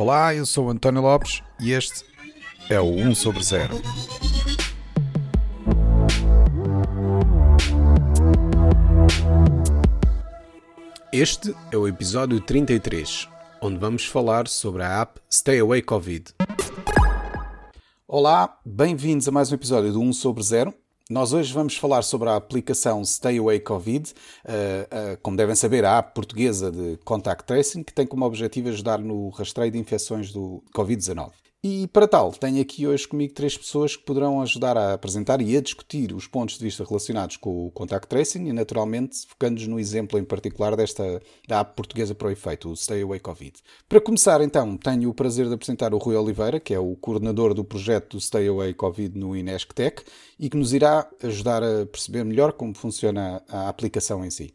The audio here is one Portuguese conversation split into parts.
Olá, eu sou o António Lopes e este é o 1 sobre 0. Este é o episódio 33, onde vamos falar sobre a app Stay Away Covid. Olá, bem-vindos a mais um episódio do 1 sobre 0. Nós hoje vamos falar sobre a aplicação Stay Away Covid, uh, uh, como devem saber, a app portuguesa de Contact Tracing, que tem como objetivo ajudar no rastreio de infecções do Covid-19. E para tal, tenho aqui hoje comigo três pessoas que poderão ajudar a apresentar e a discutir os pontos de vista relacionados com o contact tracing e, naturalmente, focando-nos no exemplo em particular desta da app portuguesa para o efeito, o Stay Away Covid. Para começar, então, tenho o prazer de apresentar o Rui Oliveira, que é o coordenador do projeto do Stay Away Covid no Inesctec e que nos irá ajudar a perceber melhor como funciona a aplicação em si.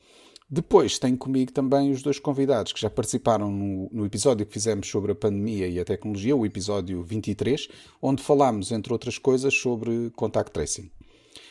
Depois tenho comigo também os dois convidados que já participaram no, no, episódio que fizemos sobre a pandemia e a tecnologia, o episódio 23, onde falámos, entre outras coisas, sobre contact tracing.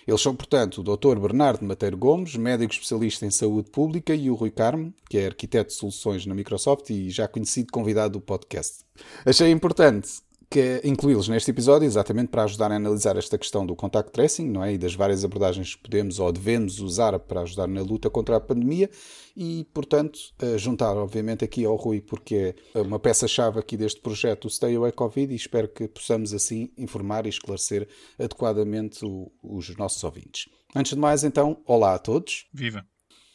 Eles são, portanto, o Dr. Bernardo Mateiro Gomes, médico especialista em saúde pública, e o Rui Carmo, que é arquiteto de soluções na Microsoft e já conhecido convidado do podcast. Achei importante que incluí-los neste episódio exatamente para ajudar a analisar esta questão do contact tracing não é? e das várias abordagens que podemos ou devemos usar para ajudar na luta contra a pandemia e, portanto, juntar obviamente aqui ao Rui porque é uma peça-chave aqui deste projeto, o Stay Away Covid, e espero que possamos assim informar e esclarecer adequadamente o, os nossos ouvintes. Antes de mais, então, olá a todos. Viva!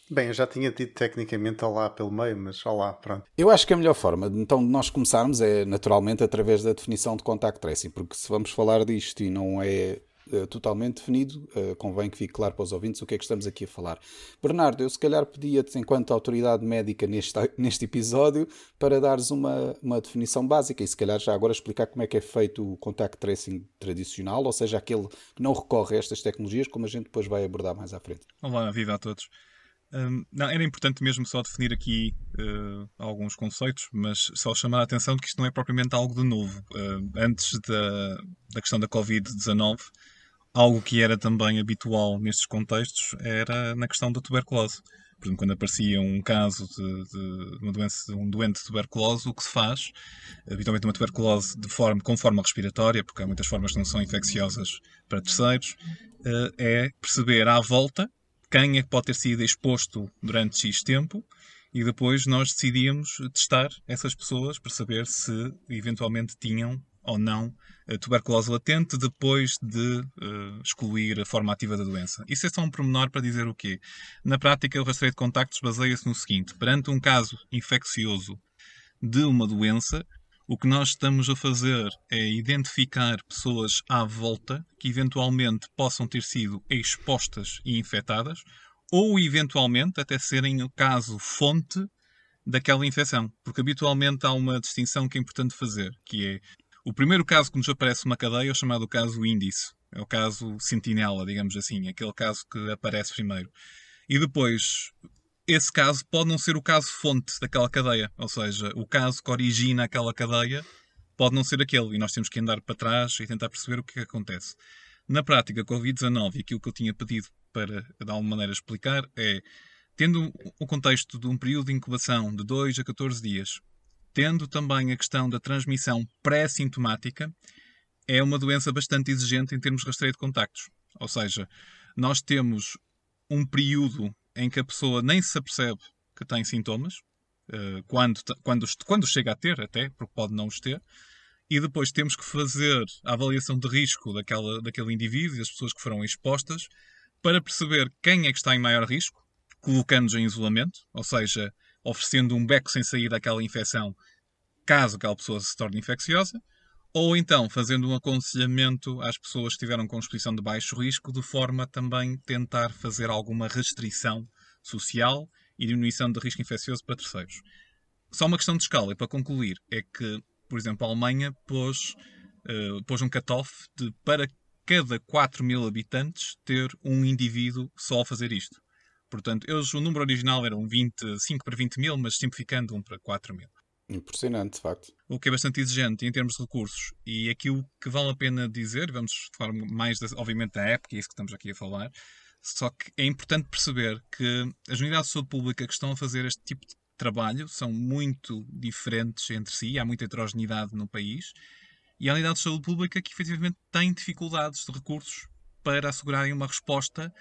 Bem, eu já tinha dito tecnicamente olá pelo meio, mas olá, pronto. Eu acho que a melhor forma então, de nós começarmos é naturalmente através da definição de contact tracing, porque se vamos falar disto e não é uh, totalmente definido, uh, convém que fique claro para os ouvintes o que é que estamos aqui a falar. Bernardo, eu se calhar pedia-te, enquanto autoridade médica neste, neste episódio, para dares uma, uma definição básica e se calhar já agora explicar como é que é feito o contact tracing tradicional, ou seja, aquele que não recorre a estas tecnologias, como a gente depois vai abordar mais à frente. Olá, viva a todos. Um, não, era importante mesmo só definir aqui uh, alguns conceitos, mas só chamar a atenção de que isto não é propriamente algo de novo. Uh, antes da, da questão da Covid-19, algo que era também habitual nestes contextos era na questão da tuberculose. Por exemplo, quando aparecia um caso de, de uma doença, um doente de tuberculose, o que se faz, habitualmente uma tuberculose de forma, com forma respiratória, porque há muitas formas que não são infecciosas para terceiros, uh, é perceber à volta quem é que pode ter sido exposto durante X tempo e depois nós decidíamos testar essas pessoas para saber se eventualmente tinham ou não tuberculose latente depois de uh, excluir a forma ativa da doença. Isso é só um pormenor para dizer o quê? Na prática, o rastreio de contactos baseia-se no seguinte: perante um caso infeccioso de uma doença, o que nós estamos a fazer é identificar pessoas à volta que eventualmente possam ter sido expostas e infectadas, ou eventualmente até serem o caso fonte daquela infecção. Porque habitualmente há uma distinção que é importante fazer, que é o primeiro caso que nos aparece uma cadeia é o chamado caso índice. É o caso sentinela, digamos assim, aquele caso que aparece primeiro. E depois, esse caso pode não ser o caso fonte daquela cadeia. Ou seja, o caso que origina aquela cadeia pode não ser aquele. E nós temos que andar para trás e tentar perceber o que, é que acontece. Na prática, Covid-19, aquilo que eu tinha pedido para, de alguma maneira, explicar é, tendo o contexto de um período de incubação de 2 a 14 dias, tendo também a questão da transmissão pré-sintomática, é uma doença bastante exigente em termos de rastreio de contactos. Ou seja, nós temos um período em que a pessoa nem se apercebe que tem sintomas, uh, quando, quando, quando chega a ter, até, porque pode não os ter, e depois temos que fazer a avaliação de risco daquela, daquele indivíduo e das pessoas que foram expostas para perceber quem é que está em maior risco, colocando-nos em isolamento, ou seja, oferecendo um beco sem sair daquela infecção caso aquela pessoa se torne infecciosa, ou então fazendo um aconselhamento às pessoas que estiveram com exposição de baixo risco, de forma a também tentar fazer alguma restrição social e diminuição de risco infeccioso para terceiros. Só uma questão de escala, e para concluir, é que, por exemplo, a Alemanha pôs, uh, pôs um cut-off de para cada 4 mil habitantes ter um indivíduo só a fazer isto. Portanto, eles, o número original era um 25 para 20 mil, mas simplificando um para 4 mil. Impressionante, de facto. O que é bastante exigente em termos de recursos. E aqui o que vale a pena dizer, vamos falar mais, da, obviamente, da app, que é isso que estamos aqui a falar, só que é importante perceber que as unidades de saúde pública que estão a fazer este tipo de trabalho são muito diferentes entre si, há muita heterogeneidade no país, e há unidades de saúde pública que efetivamente têm dificuldades de recursos para assegurarem uma resposta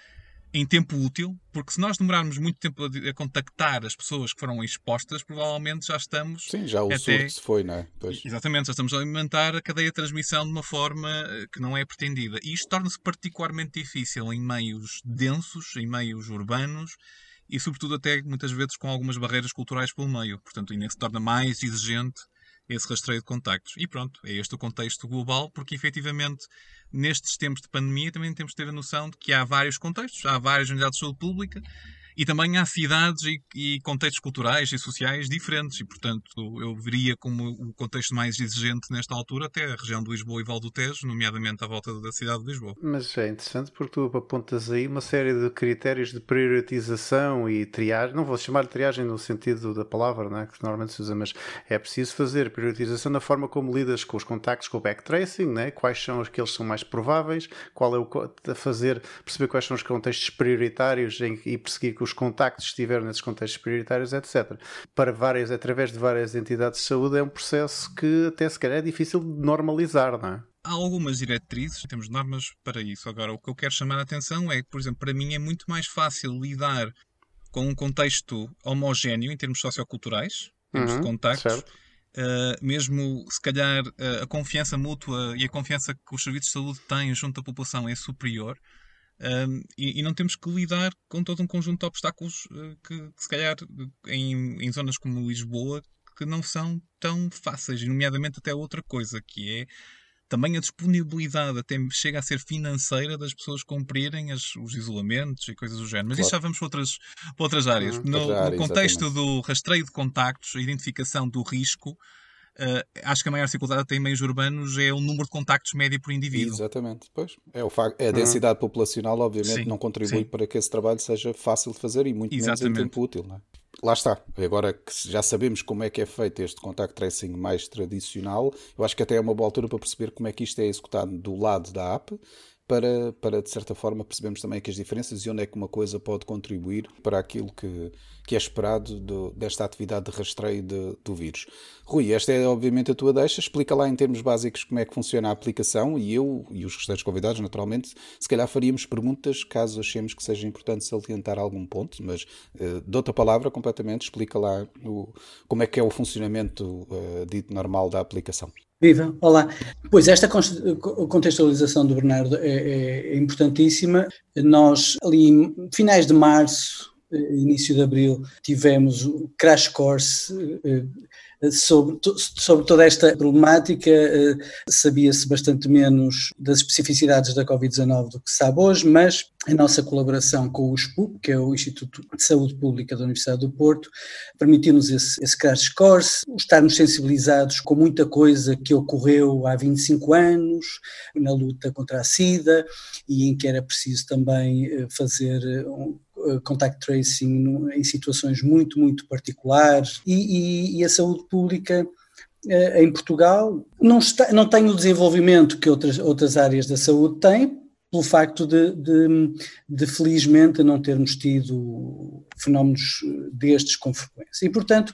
em tempo útil, porque se nós demorarmos muito tempo a, a, contactar as pessoas que foram expostas, provavelmente já estamos. Sim, já o até... surto se foi, não é? Pois. Exatamente, já estamos a alimentar a cadeia de transmissão de uma forma eh, que não é pretendida. E isto torna-se particularmente difícil em meios densos, em meios urbanos e, sobretudo, até muitas vezes com algumas barreiras culturais pelo meio. Portanto, ainda se torna mais exigente esse rastreio de contactos. E pronto, é este o contexto global, porque efetivamente nestes tempos de pandemia também temos de ter a noção de que há vários contextos, há várias unidades de saúde pública e também há cidades e, e, contextos culturais e sociais diferentes, e portanto eu veria como o contexto mais exigente nesta altura até a região de Lisboa e Val do Tejo, nomeadamente à volta da cidade de Lisboa. Mas é interessante porque tu apontas aí uma série de critérios de priorização e triagem, não vou chamar de triagem no sentido da palavra, não é? que normalmente se usa, mas é preciso fazer priorização na forma como lidas com os contactos, com o backtracing, né? quais são aqueles que são mais prováveis, qual é o fazer, perceber quais são os contextos prioritários em, e perseguir que os contactos estiveram nesses contextos prioritários, etc. Para várias, através de várias entidades de saúde, é um processo que até se calhar é difícil de normalizar, não é? Há algumas diretrizes, temos normas para isso. Agora, o que eu quero chamar a atenção é que, por exemplo, para mim é muito mais fácil lidar com um contexto homogéneo em termos socioculturais, em termos uhum, de contactos. Uh, mesmo se calhar uh, a confiança mútua e a confiança que os serviços de saúde têm junto à população é superior, um, e, e, não temos que lidar com todo um conjunto de obstáculos uh, que, que, se calhar, em, em zonas como Lisboa, que não são tão fáceis, nomeadamente até outra coisa, que é também a disponibilidade até chega a ser financeira das pessoas cumprirem as, os isolamentos e coisas do género. Mas claro. isso já vamos para outras, para outras áreas. Hum, no, outra no contexto exatamente. do rastreio de contactos, a identificação do risco, Uh, acho que a maior dificuldade até em meios urbanos é o número de contactos médio por indivíduo. Exatamente, pois. É, o facto, é a densidade uhum. populacional, obviamente, sim, não contribui sim. para que esse trabalho seja fácil de fazer e muito Exatamente. menos em tempo útil. Não é? Lá está. Agora que já sabemos como é que é feito este contact tracing mais tradicional, eu acho que até é uma boa altura para perceber como é que isto é executado do lado da app para, para, de certa forma, percebermos também que as diferenças e onde é que uma coisa pode contribuir para aquilo que, que é esperado do, desta atividade de rastreio de, do vírus. Rui, esta é obviamente a tua deixa. Explica lá em termos básicos como é que funciona a aplicação e eu e os restantes convidados, naturalmente, se calhar faríamos perguntas caso achemos que seja importante salientar algum ponto, mas uh, dou-te a palavra completamente. Explica lá o, como é que é o funcionamento uh, dito normal da aplicação. Viva, olá. Pois esta contextualização do Bernardo é, é, é importantíssima. Nós, ali, em finais de março, eh, início de abril, tivemos o crash course eh, sobre, sobre toda esta problemática. Eh, sabia-se bastante menos das especificidades da Covid-19 do que se sabe hoje, mas a nossa colaboração com o SPUP, que é o Instituto de Saúde Pública da Universidade do Porto, permitiu-nos esse, esse crash course, estarmos sensibilizados com muita coisa que ocorreu há 25 anos na luta contra a SIDA e em que era preciso também eh, fazer um, eh, contact tracing em situações muito, muito particulares e, e, e a saúde pública eh, em Portugal não, está, não tem o desenvolvimento que outras, outras áreas da saúde têm, pelo facto de, de, de, felizmente não termos tido fenómenos destes com frequência. E, portanto,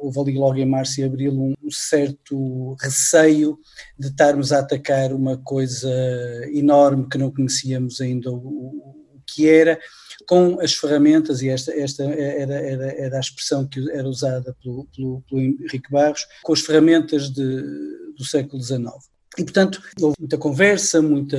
houve ali logo em março e abril um certo receio de estarmos a atacar uma coisa enorme que não conhecíamos ainda o, o que era, com as ferramentas, e esta, esta era, era, era a expressão que era usada pelo, pelo, pelo Henrique Barros, com as ferramentas de, do século XIX. E, portanto, houve muita conversa, muita,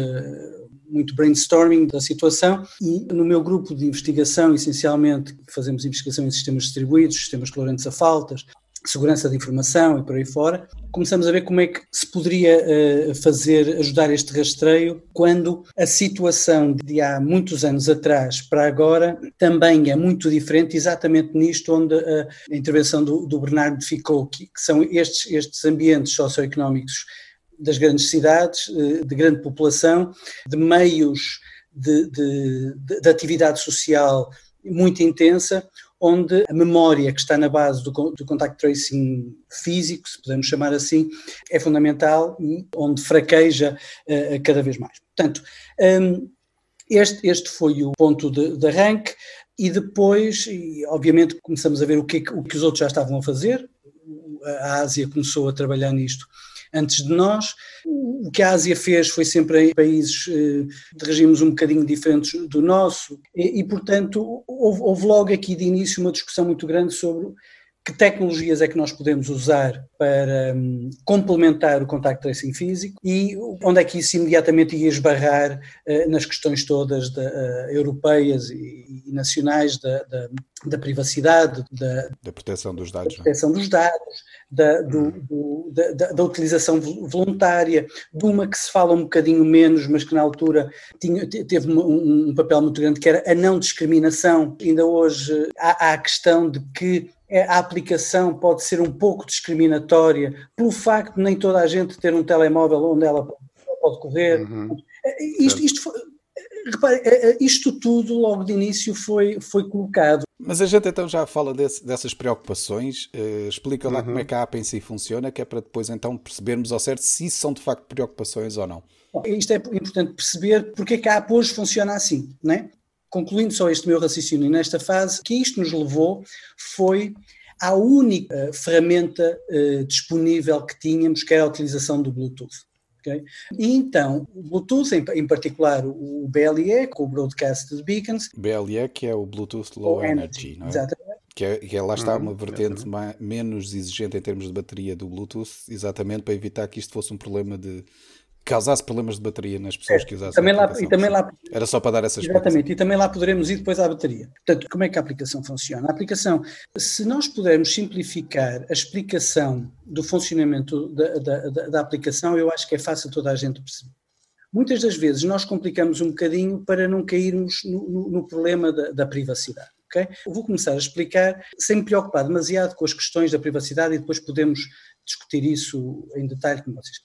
muito brainstorming da situação e no meu grupo de investigação, essencialmente, fazemos investigação em sistemas distribuídos, sistemas tolerantes a faltas, segurança de informação e por aí fora, começamos a ver como é que se poderia uh, fazer, ajudar este rastreio, quando a situação de há muitos anos atrás para agora também é muito diferente, exatamente nisto onde a, a intervenção do, do, Bernardo ficou, que, são estes, estes ambientes socioeconómicos das grandes cidades, uh, de grande população, de meios de, de, de, de atividade social muito intensa, onde a memória que está na base do, do contact tracing físico, se podemos chamar assim, é fundamental e onde fraqueja uh, cada vez mais. Portanto, um, Este, este foi o ponto de, de arranque e depois, e, obviamente, começamos a ver o que, o que os outros já estavam a fazer. A Ásia começou a trabalhar nisto antes de nós. O que a Ásia fez foi sempre em países eh, de regimes um bocadinho diferentes do nosso, e, e portanto, houve, houve, logo aqui de início uma discussão muito grande sobre que tecnologias é que nós podemos usar para um, complementar o contact tracing físico e onde é que isso imediatamente ia esbarrar uh, nas questões todas uh, europeias e, e nacionais da, da, da privacidade, da, da, proteção dos dados, da, proteção dos dados, da, do, uhum. do, da, da, utilização voluntária, de uma que se fala um bocadinho menos, mas que na altura tinha, teve um, um papel muito grande, que era a não discriminação. Ainda hoje há, há a questão de que a aplicação pode ser um pouco discriminatória pelo facto de nem toda a gente ter um telemóvel onde ela pode correr. Uhum. Isto, isto, repare, é, isto tudo logo de início foi, foi colocado. Mas a gente então já fala desse, dessas preocupações, uh, explica lá uhum. como é que a app em si funciona, que é para depois então percebermos ao certo se isso são de facto preocupações ou não. Bom, isto é importante perceber porque é que a app hoje funciona assim, não é? concluindo só este meu raciocínio nesta fase, que isto nos levou foi à única ferramenta uh, disponível que tínhamos, que era a utilização do Bluetooth. Okay? E então, o Bluetooth, em, em, particular o BLE, com o Broadcast de Beacons. BLE, que é o Bluetooth Low Energy, Energy, não é? Exatamente. Que, é, que é, lá está uhum, uma vertente mais, menos exigente em termos de bateria do Bluetooth, exatamente para evitar que isto fosse um problema de causasse problemas de bateria nas pessoas é, que usassem também lá, e também lá Era só para dar essas Exatamente, e também lá poderemos ir depois à bateria. Portanto, como é que a aplicação funciona? A aplicação, se nós pudermos simplificar a explicação do funcionamento da, da, da, da aplicação, eu acho que é fácil toda a gente perceber. Muitas das vezes nós complicamos um bocadinho para não cairmos no, no, no problema da, da privacidade. Okay? Vou começar a explicar sem me preocupar demasiado com as questões da privacidade e depois podemos discutir isso em detalhe, como vocês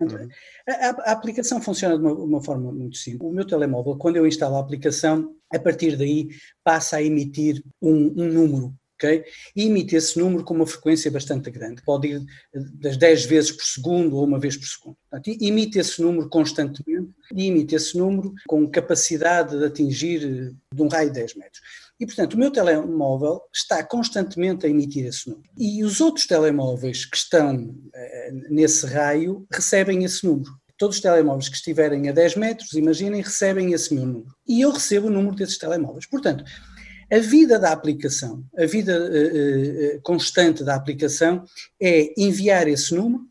Uhum. A, a, aplicação funciona de uma, uma, forma muito simples. O meu telemóvel, quando eu instalo a aplicação, a partir daí passa a emitir um, um número. Okay? E emite esse número com uma frequência bastante grande, pode ir das 10 vezes por segundo ou uma vez por segundo. Portanto, emite esse número constantemente e emite esse número com capacidade de atingir de um raio de 10 metros. E, portanto, o meu telemóvel está constantemente a emitir esse número. E os outros telemóveis que estão eh, nesse raio recebem esse número. Todos os telemóveis que estiverem a 10 metros, imaginem, recebem esse meu número. E eu recebo o número desses telemóveis. Portanto, a vida da aplicação, a vida uh, uh, constante da aplicação é enviar esse número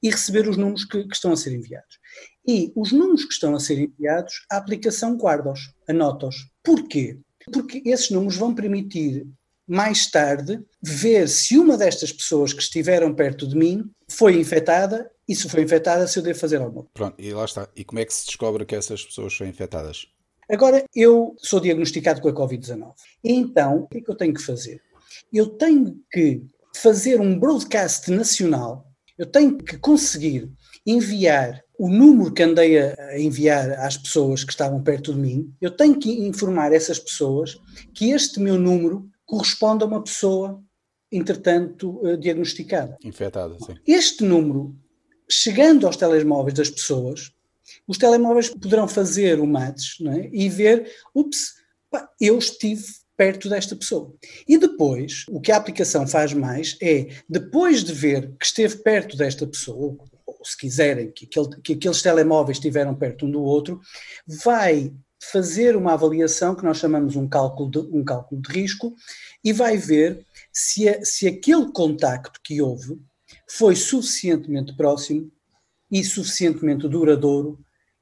e receber os números que, que, estão a ser enviados. E os números que estão a ser enviados, a aplicação guarda-os, anota-os. Porquê? Porque esses números vão permitir mais tarde ver se uma destas pessoas que estiveram perto de mim foi infectada e se foi infectada se eu devo fazer algo. Pronto, e lá está. E como é que se descobre que essas pessoas são infectadas? Agora, eu sou diagnosticado com a Covid-19. Então, o que é que eu tenho que fazer? Eu tenho que fazer um broadcast nacional, eu tenho que conseguir enviar o número que andei a enviar às pessoas que estavam perto de mim, eu tenho que informar essas pessoas que este meu número corresponde a uma pessoa, entretanto, eh, diagnosticada. Infectada, sim. Este número, chegando aos telemóveis das pessoas, os telemóveis poderão fazer o match é? e ver, ups, pá, eu estive perto desta pessoa. E depois, o que a aplicação faz mais é, depois de ver que esteve perto desta pessoa, se quiserem, que, aquele, que aqueles telemóveis estiveram perto um do outro, vai fazer uma avaliação que nós chamamos um cálculo de, um cálculo de risco e vai ver se, a, se aquele contacto que houve foi suficientemente próximo e suficientemente duradouro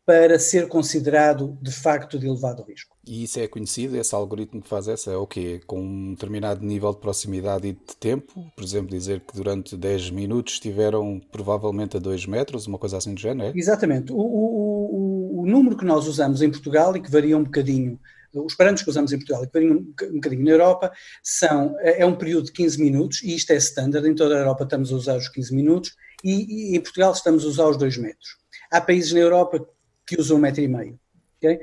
para ser considerado de facto de elevado risco. E isso é conhecido, esse algoritmo que faz essa é o quê? Com um determinado nível de proximidade e de tempo? Por exemplo, dizer que durante 10 minutos estiveram provavelmente a 2 metros, uma coisa assim do género, é? Exatamente. O, o, o, o número que nós usamos em Portugal e que varia um bocadinho os parâmetros que usamos em Portugal e que variam um bocadinho na Europa são, é, é um período de 15 minutos e isto é standard, em toda a Europa estamos a usar os 15 minutos e, e em Portugal estamos a usar os 2 metros. Há países na Europa que usam um metro e meio. Okay?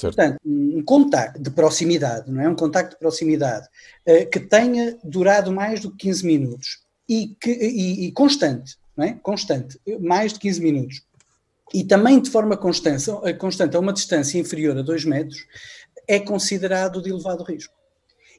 Portanto, um contacto de proximidade, não é? Um contacto de proximidade uh, que tenha durado mais do que 15 minutos e, que, e, e, constante, não é? Constante, mais de 15 minutos. e também de forma constante, constante a uma distância inferior a 2 metros, é considerado de elevado risco.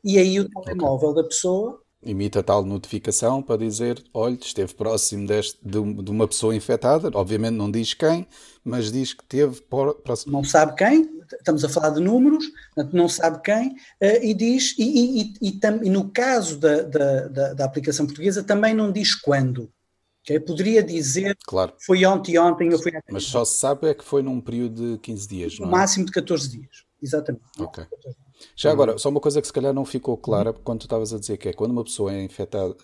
E aí o telemóvel okay. da pessoa imita tal notificação para dizer, olha, esteve próximo deste, de, uma pessoa infectada, obviamente não diz quem, mas diz que teve próximo. Não sabe quem, estamos a falar de números, não sabe quem, uh, e diz, e, e, e, e no caso da, da, da, aplicação portuguesa também não diz quando. Okay? Poderia dizer claro. foi ontem, ontem, ou foi Mas só se sabe é que foi num período de 15 dias, não é? máximo de 14 dias, exatamente. Ok. Já agora, só uma coisa que se calhar não ficou clara quando tu estavas a dizer que é quando uma pessoa é infectada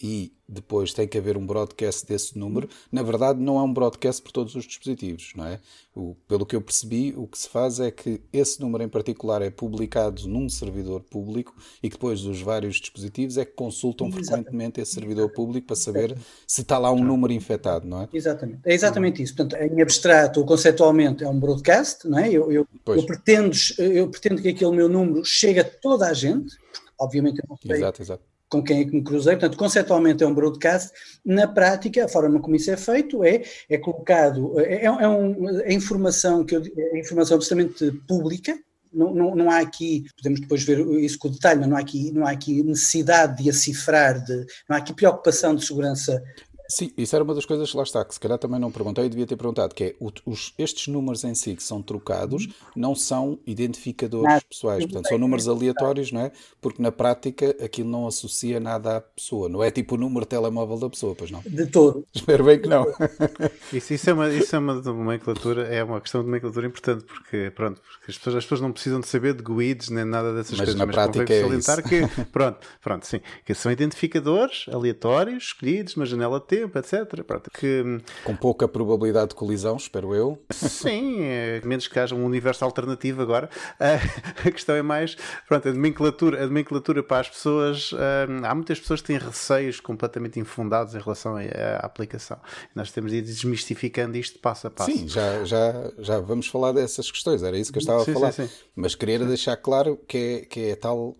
e depois tem que haver um broadcast desse número. Na verdade, não é um broadcast por todos os dispositivos, não é? O, pelo que eu percebi, o que se faz é que esse número em particular é publicado num servidor público e que depois os vários dispositivos é que consultam Exatamente. frequentemente esse servidor público para saber se está lá um número infectado, não é? Exatamente, é exatamente isso. Portanto, em abstrato ou conceptualmente é um broadcast, não é? Eu, eu, eu, pretendo, eu pretendo que aquele meu número chegue a toda a gente, porque obviamente eu não sei exato, exato com quem é que me cruzei. Portanto, conceptualmente é um broadcast. Na prática, a forma como isso é feito é, é colocado, é, é, um, é informação que eu, é informação absolutamente pública. Não, não, não, há aqui, podemos depois ver isso com detalhe, mas não há aqui, não há aqui necessidade de a cifrar, de, não há aqui preocupação de segurança Sim, isso era uma das coisas que lá está, que se calhar também não perguntei e devia ter perguntado, que é os, estes números em si que são trocados não são identificadores nada. pessoais, portanto são números aleatórios, não é? Porque na prática aquilo não associa nada à pessoa, não é tipo o número de telemóvel da pessoa, pois não? De todo. Espero bem que não. Isso, isso, é, uma, isso é uma nomenclatura, é uma questão de nomenclatura importante, porque pronto, porque as pessoas, as pessoas não precisam de saber de GUIDs nem nada dessas mas coisas, na mas prática é salientar isso. que, pronto, pronto, sim, que são identificadores aleatórios, escolhidos, uma janela de tempo, etc. Pronto, que, Com pouca probabilidade de colisão, espero eu. Sim, é, menos que haja um universo alternativo agora. Uh, a questão é mais, pronto, a nomenclatura, a nomenclatura para as pessoas, uh, há muitas pessoas que têm receios completamente infundados em relação à, aplicação. Nós temos de ir desmistificando isto passo a passo. Sim, já, já, já vamos falar dessas questões, era isso que eu estava sim, a falar. Sim, sim. Mas queria deixar claro que é, que é tal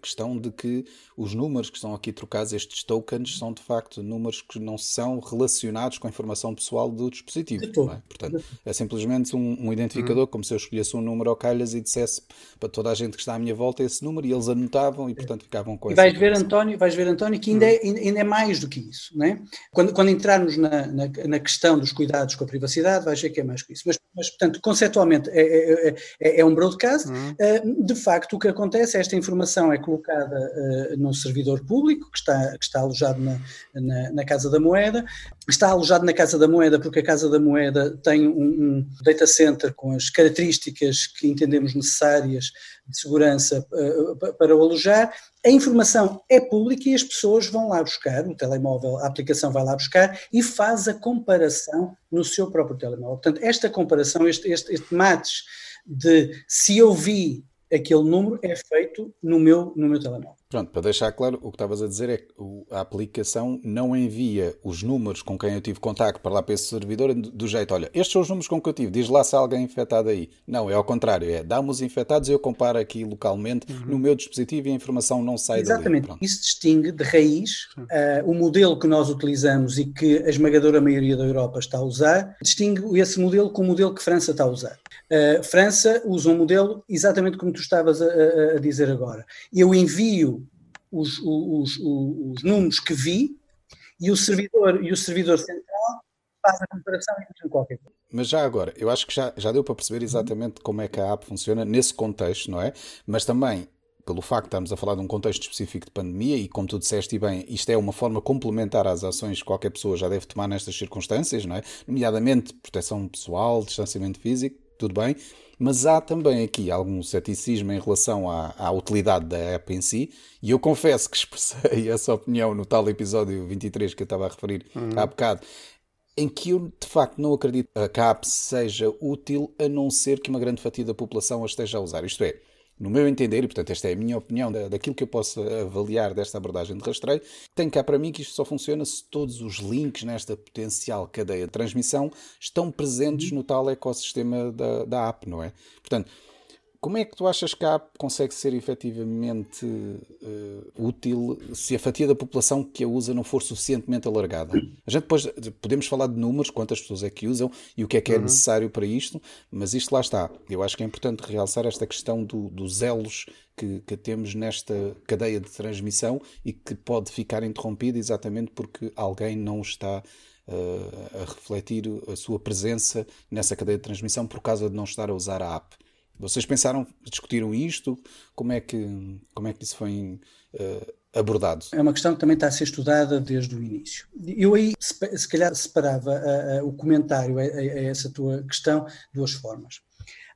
questão de que os números que estão aqui trocados, estes tokens, são de facto números que não são relacionados com a informação pessoal do dispositivo. É? Portanto, é simplesmente um, um identificador, uhum. como se eu escolhesse um número ao calhas e dissesse para toda a gente que está à minha volta esse número e eles anotavam e, portanto, ficavam com e vais ver, António, vais ver, António, que ainda, uhum. é, ainda é mais do que isso. Não é? quando, quando entrarmos na, na, na, questão dos cuidados com a privacidade, vais ver que é mais que isso. Mas, mas portanto, conceptualmente é, é, é, é um broadcast. Uhum. Uh, de facto, o que acontece é esta informação é colocada uh, num servidor público que está, que está alojado na, na, na, Casa da Moeda. Está alojado na Casa da Moeda porque a Casa da Moeda tem um, um data center com as características que entendemos necessárias de segurança uh, para o alojar. A informação é pública e as pessoas vão lá buscar, o telemóvel, a aplicação vai lá buscar e faz a comparação no seu próprio telemóvel. Portanto, esta comparação, este, este, este match de se eu vi aquele número é feito no meu, no meu telemóvel. Pronto, para deixar claro, o que estavas a dizer é que a aplicação não envia os números com quem eu tive contacto para lá para esse servidor do jeito, olha, estes são os números com que eu tive, diz lá se há alguém infectado aí. Não, é ao contrário, é dá-me os infectados e eu comparo aqui localmente uhum. no meu dispositivo e a informação não sai Exatamente. dali. Exatamente, isso distingue de raiz uh, o modelo que nós utilizamos e que a esmagadora maioria da Europa está a usar, distingue esse modelo com o modelo que a França está a usar. Uh, França usa um modelo exatamente como tu estavas a, a, a dizer agora. Eu envio os, os, os, os números que vi e o servidor, e o servidor central faz a comparação e diz qualquer coisa. Mas já agora, eu acho que já, já deu para perceber exatamente como é que a app funciona nesse contexto, não é? Mas também pelo facto de estarmos a falar de um contexto específico de pandemia e, como tu disseste bem, isto é uma forma complementar às ações que qualquer pessoa já deve tomar nestas circunstâncias, não é? Nomeadamente proteção pessoal, distanciamento físico, tudo bem, mas há também aqui algum ceticismo em relação à, à, utilidade da app em si, e eu confesso que expressei essa opinião no tal episódio 23 que eu estava a referir uhum. há bocado, em que eu de facto não acredito que a app seja útil a não ser que uma grande fatia da população a esteja a usar. Isto é, no meu entender, e portanto esta é a minha opinião daquilo que eu posso avaliar desta abordagem de rastreio, tem cá para mim que isto só funciona se todos os links nesta potencial cadeia de transmissão estão presentes no tal ecossistema da, da app, não é? Portanto, Como é que tu achas que a app consegue ser efetivamente uh, útil se a fatia da população que a usa não for suficientemente alargada? A gente depois podemos falar de números, quantas pessoas é que usam e o que é que é uhum. necessário para isto, mas isto lá está. Eu acho que é importante realçar esta questão do, dos elos que, que, temos nesta cadeia de transmissão e que pode ficar interrompida exatamente porque alguém não está uh, a refletir a sua presença nessa cadeia de transmissão por causa de não estar a usar a app. Vocês pensaram, discutiram isto? Como é que, como é que isso foi uh, abordado? É uma questão que também está a ser estudada desde o início. Eu aí, se calhar, separava a, a, o comentário a, a, essa tua questão de duas formas.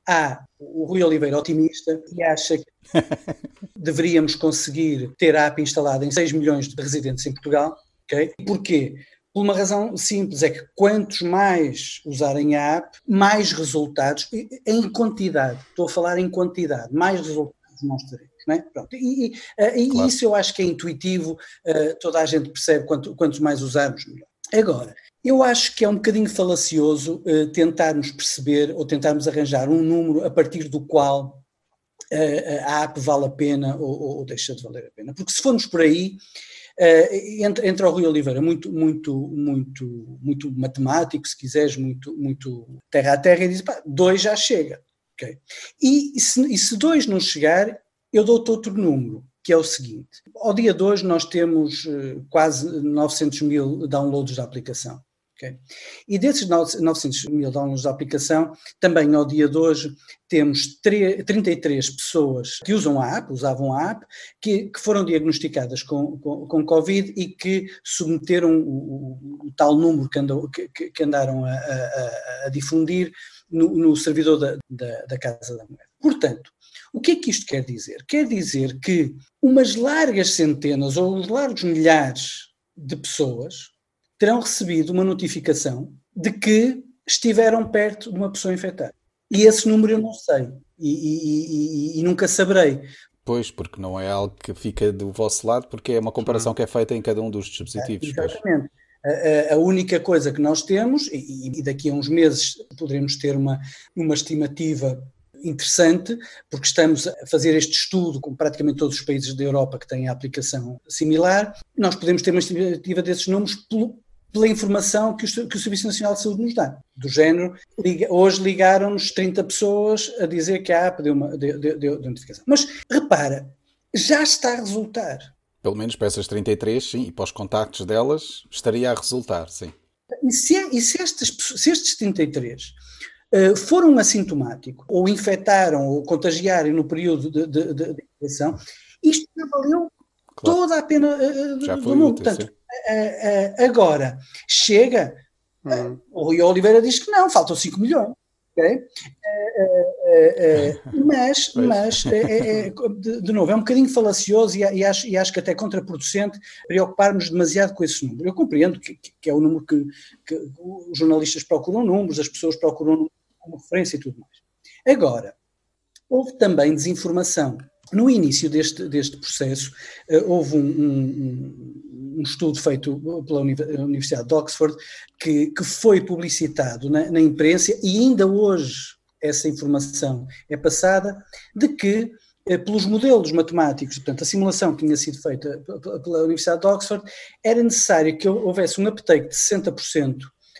Há o Rui Oliveira otimista e acha que deveríamos conseguir ter a app instalada em 6 milhões de residentes em Portugal. Okay? Porquê? Por uma razão simples, é que quantos mais usarem a app, mais resultados, em quantidade, estou a falar em quantidade, mais resultados nós teremos. É? Pronto. E, e, eh, e claro. isso eu acho que é intuitivo, uh, toda a gente percebe quanto, quantos mais usarmos, melhor. Agora, eu acho que é um bocadinho falacioso uh, tentarmos perceber ou tentarmos arranjar um número a partir do qual uh, a app vale a pena ou, ou, deixa de valer a pena. Porque se formos por aí, Uh, entra, entra o Rui Oliveira, muito, muito, muito, muito matemático, se quiseres, muito, muito terra a terra, e diz: pá, dois já chega. Okay? E, e, se, e se dois não chegar, eu dou-te outro número, que é o seguinte: ao dia de hoje, nós temos uh, quase 900 mil downloads da aplicação. Okay? E desses 900 mil downloads da aplicação, também ao dia de hoje, temos 33 pessoas que usam a app, usavam a app, que, que foram diagnosticadas com, com, com, Covid e que submeteram o, o, o tal número que, andou, que, que andaram a, a, a difundir no, no servidor da, da, da Casa da Moeda. Portanto, o que é que isto quer dizer? Quer dizer que umas largas centenas ou largos milhares de pessoas terão recebido uma notificação de que estiveram perto de uma pessoa infectada. E esse número eu não sei e, e, e, e nunca saberei. Pois, porque não é algo que fica do vosso lado, porque é uma comparação que é feita em cada um dos dispositivos. É, exatamente. A, a, única coisa que nós temos, e, daqui a uns meses poderemos ter uma, uma estimativa interessante, porque estamos a fazer este estudo com praticamente todos os países da Europa que têm a aplicação similar, nós podemos ter uma estimativa desses números pelo, pela informação que o, que o, Serviço Nacional de Saúde nos dá. Do género, liga, hoje ligaram-nos 30 pessoas a dizer que a app deu, uma, deu, deu, deu notificação. Mas repara, já está a resultar. Pelo menos para essas 33, sim, e para os contactos delas estaria a resultar, sim. E se, e se, estes, se estes 33 uh, eh, foram assintomáticos, ou infectaram, ou contagiaram no período de, de, de, de infecção, isto já valeu claro. toda a pena uh, do mundo. Útil, Portanto, uh, agora, chega, uhum. o Rui Oliveira diz que não, faltam 5 milhões. Okay? mas, mas é, é, de, de, novo, é um bocadinho falacioso e, e, acho, e acho que até contraproducente preocuparmos demasiado com esse número. Eu compreendo que, que é o número que, que, os jornalistas procuram números, as pessoas procuram como referência e tudo mais. Agora, houve também desinformação. No início deste, deste processo, uh, houve um, um, um estudo feito pela Universidade de Oxford que, que foi publicitado na, na imprensa e ainda hoje essa informação é passada de que eh, pelos modelos matemáticos, portanto, a simulação que tinha sido feita pela Universidade de Oxford, era necessário que houvesse um uptake de 60%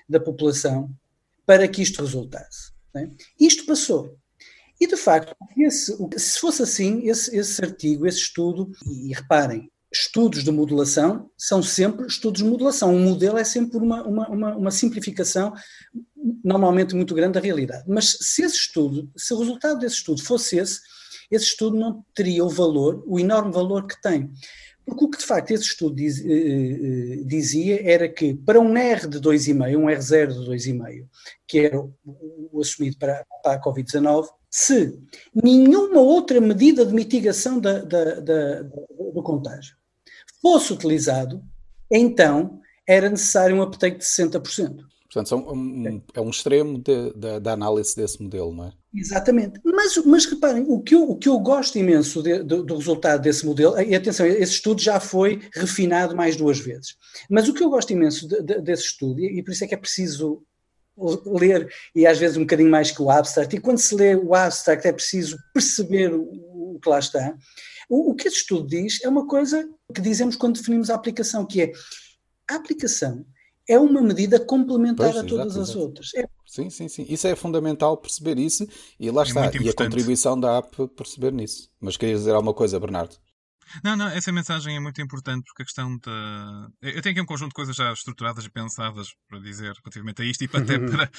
da população para que isto resultasse. É? Isto passou. E, de facto, esse, se fosse assim, esse, esse artigo, esse estudo, e reparem, estudos de modulação são sempre estudos de modulação. Um modelo é sempre uma, uma, uma, uma, simplificação, normalmente muito grande, da realidade. Mas se esse estudo, se o resultado desse estudo fosse esse, esse estudo não teria o valor, o enorme valor que tem. Porque o que de facto esse estudo diz, eh, eh, dizia era que para um R de 2,5, um R0 de 2,5, que era o, o assumido para, para a Covid-19, se nenhuma outra medida de mitigação da, da, da, do contágio fosse utilizado, então era necessário um uptake de 60%. Portanto, são um, é um extremo de, de, da análise desse modelo, não é? Exatamente. Mas, mas reparem, o que eu, o que eu gosto imenso de, do, do, resultado desse modelo, e atenção, esse estudo já foi refinado mais duas vezes, mas o que eu gosto imenso de, desse estudo, e por isso é que é preciso ler e às vezes um bocadinho mais que o abstract, e quando se lê o abstract é preciso perceber o, que lá está. O, o que esse estudo diz é uma coisa que dizemos quando definimos a aplicação, que é a aplicação é uma medida complementar pois, a todas exato, as exato. outras. É... Sim, sim, sim. Isso é fundamental perceber isso e lá é está. E a contribuição da app perceber nisso. Mas querias dizer alguma coisa, Bernardo? Não, não, essa mensagem é muito importante porque a questão da. Eu tenho aqui um conjunto de coisas já estruturadas e pensadas para dizer relativamente a isto e até para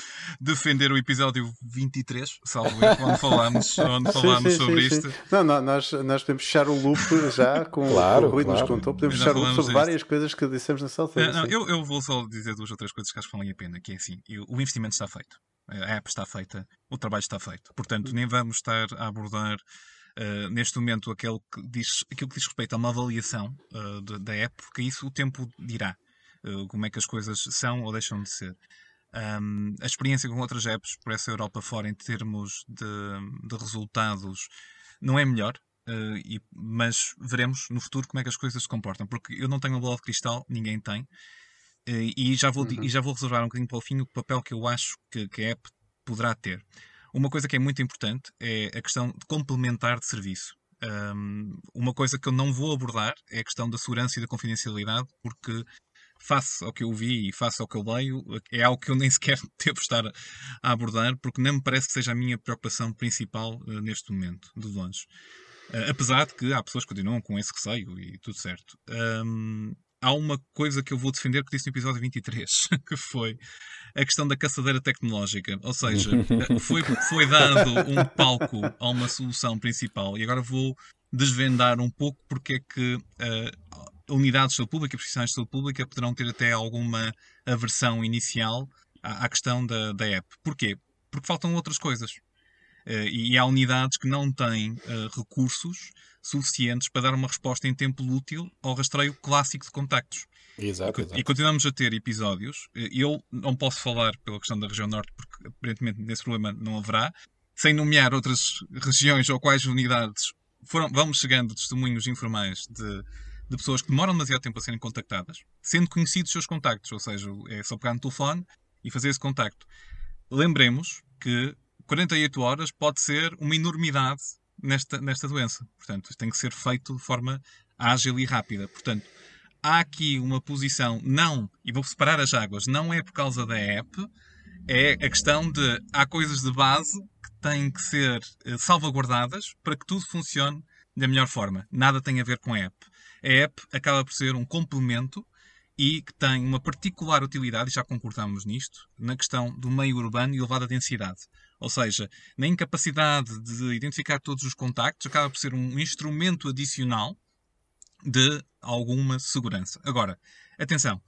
defender o episódio 23, salvo eu, onde falámos, onde falámos sim, sim, sobre sim, isto. Não, não, nós, nós podemos fechar o loop já com claro, o Rui claro. nos contou, podemos fechar o loop sobre várias coisas que dissemos na South é, não, eu, eu vou só dizer duas ou três coisas que acho que valem a pena, que é assim, o investimento está feito. A app está feita, o trabalho está feito. Portanto, nem vamos estar a abordar uh, neste momento aquele que diz, aquilo que diz respeito a uma avaliação uh, de, da app, porque isso o tempo dirá uh, como é que as coisas são ou deixam de ser. Um, a experiência com outras apps por essa Europa fora em termos de, de resultados não é melhor, Uh, e, mas veremos no futuro como é que as coisas se comportam, porque eu não tenho uma bola de cristal, ninguém tem, uh, e, já vou, uhum. e já vou reservar um bocadinho para o fim o papel que eu acho que, que a app poderá ter. Uma coisa que é muito importante é a questão de complementar de serviço. Um, uma coisa que eu não vou abordar é a questão da segurança e da confidencialidade, porque face ao que eu vi e face ao que eu leio, é algo que eu nem sequer devo estar a abordar, porque não me parece que seja a minha preocupação principal uh, neste momento, de longe. Uh, apesar de que há pessoas que continuam com esse receio e tudo certo. Um, há uma coisa que eu vou defender que disse no episódio 23, que foi a questão da caçadeira tecnológica. Ou seja, foi, foi dado um palco a uma solução principal e agora vou desvendar um pouco porque é que uh, unidades de saúde pública profissionais de saúde pública poderão ter até alguma aversão inicial à, à questão da, da app. Porquê? Porque faltam outras coisas. Uh, e há unidades que não têm uh, recursos suficientes para dar uma resposta em tempo útil ao rastreio clássico de contactos. Exato, e, exato. e continuamos a ter episódios. Eh, eu não posso falar pela questão da região norte, porque aparentemente nesse problema não haverá, sem nomear outras regiões ou quais unidades foram, vamos chegando testemunhos informais de, de pessoas que demoram demasiado tempo a serem contactadas, sendo conhecidos os seus contactos, ou seja, é só pegar no telefone e fazer esse contacto. Lembremos que 48 horas pode ser uma enormidade nesta, nesta doença. Portanto, tem que ser feito de forma ágil e rápida. Portanto, há aqui uma posição, não, e vou separar as águas, não é por causa da app, é a questão de há coisas de base que têm que ser eh, salvaguardadas para que tudo funcione da melhor forma. Nada tem a ver com a app. A app acaba por ser um complemento e que tem uma particular utilidade, e já concordamos nisto, na questão do meio urbano e elevada densidade. Ou seja, na incapacidade de identificar todos os contactos, acaba por ser um instrumento adicional de alguma segurança. Agora, atenção,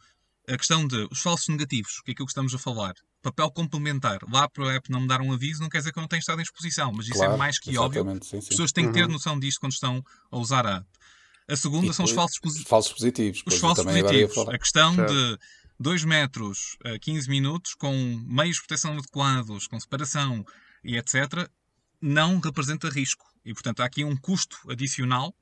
a questão de os falsos negativos, que é aquilo que estamos a falar, papel complementar, lá para a app não me dar um aviso, não quer dizer que eu não tenha estado em exposição, mas isso é claro, é mais que óbvio. Sim, sim. As pessoas têm que ter uhum. noção disto quando estão a usar a app. A segunda e são os falsos, posi falsos positivos. Os falsos positivos. A questão certo. de 2 metros a 15 minutos, com meios de proteção adequados, com separação e etc., não representa risco. E, portanto, há aqui um custo adicional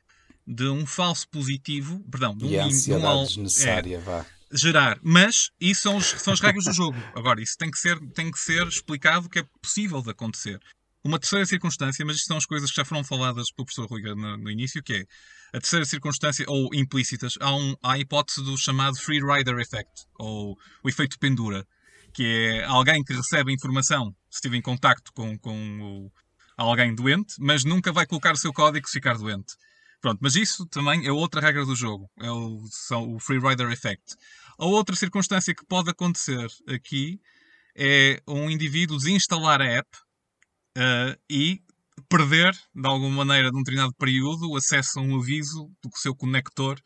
de um falso positivo, perdão, de um, e a ansiedade um, desnecessária, é, vá. gerar. Mas isso são, os, são as regras do jogo. Agora, isso tem que, ser, tem que ser explicado que é possível de acontecer. Uma terceira circunstância, mas isto são as coisas que já foram faladas pelo professor Rui no, no, início, que é a terceira circunstância, ou implícitas, há, um, há a hipótese do chamado free rider effect, ou o efeito pendura, que é alguém que recebe informação se estiver em contacto com, com o, alguém doente, mas nunca vai colocar o seu código se ficar doente. Pronto, mas isso também é outra regra do jogo, é o, o Free Rider Effect. A outra circunstância que pode acontecer aqui é um indivíduo desinstalar a app uh, e perder, de alguma maneira, num determinado período, o acesso a um aviso do que o seu conector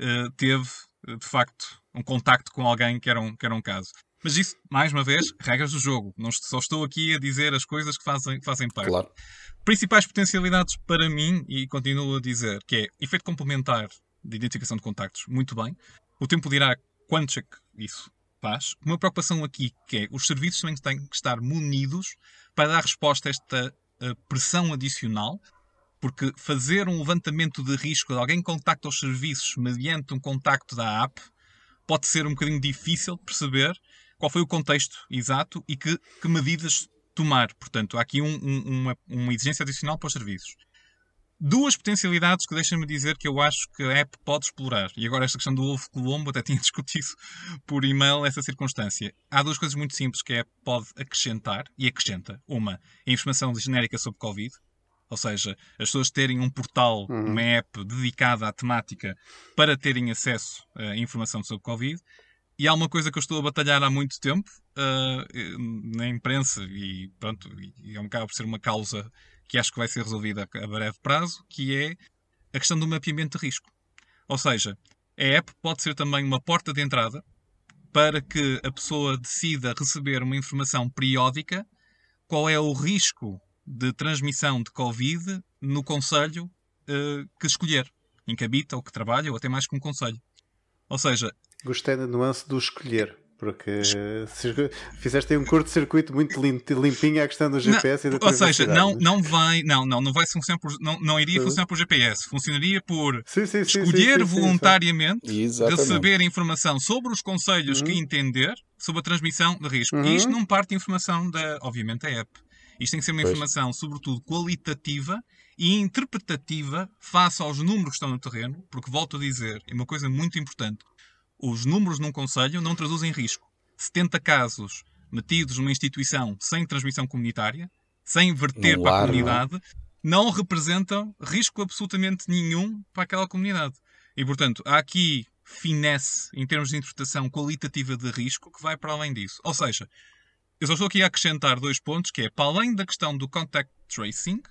uh, teve, de facto, um contacto com alguém que era um, que era um caso. Mas isso, mais uma vez, regras do jogo. Não só estou aqui a dizer as coisas que fazem, que fazem parte. Claro. Principais potencialidades para mim, e continuo a dizer, que é efeito complementar de identificação de contactos, muito bem. O tempo dirá quanto é que isso faz. Uma preocupação aqui que é os serviços também têm que estar munidos para dar resposta a esta eh, pressão adicional, porque fazer um levantamento de risco de alguém que contacta os serviços mediante um contacto da app pode ser um bocadinho difícil perceber qual foi o contexto exato e que, que medidas tomar. Portanto, há aqui um, um, uma, uma exigência adicional para os serviços. Duas potencialidades que deixam-me dizer que eu acho que a app pode explorar. E agora esta questão do ovo colombo, até tinha discutido por e-mail essa circunstância. Há duas coisas muito simples que a app pode acrescentar, e acrescenta. Uma, a informação genérica sobre Covid, ou seja, as pessoas terem um portal, uhum. uma app dedicada à temática para terem acesso à informação sobre Covid. E há uma coisa que eu estou a batalhar há muito tempo uh, na imprensa, e pronto, e é um bocado por ser uma causa que acho que vai ser resolvida a breve prazo, que é a questão do mapeamento de risco. Ou seja, a app pode ser também uma porta de entrada para que a pessoa decida receber uma informação periódica qual é o risco de transmissão de Covid no conselho uh, que escolher, em que habita ou que trabalha, ou até mais que um conselho. Ou seja... Gostei da nuance do escolher. Porque fizeste aí um curto-circuito muito limpinho à questão do GPS não, e da Ou seja, não, não vai, não, não, não vai funcionar por, não, não iria funcionar por GPS, funcionaria por sim, sim, sim, escolher voluntariamente receber informação sobre os conselhos uhum. que entender sobre a transmissão de risco. Uhum. E isto não parte de informação da, obviamente, da app. Isto tem que ser uma pois. informação, sobretudo, qualitativa e interpretativa face aos números que estão no terreno, porque volto a dizer, é uma coisa muito importante os números num conselho não traduzem risco. 70 casos metidos numa instituição sem transmissão comunitária, sem verter para a é? comunidade, não representam risco absolutamente nenhum para aquela comunidade. E, portanto, há aqui finesse em termos de interpretação qualitativa de risco que vai para além disso. Ou seja, eu só estou aqui a acrescentar dois pontos, que é, para além da questão do contact tracing,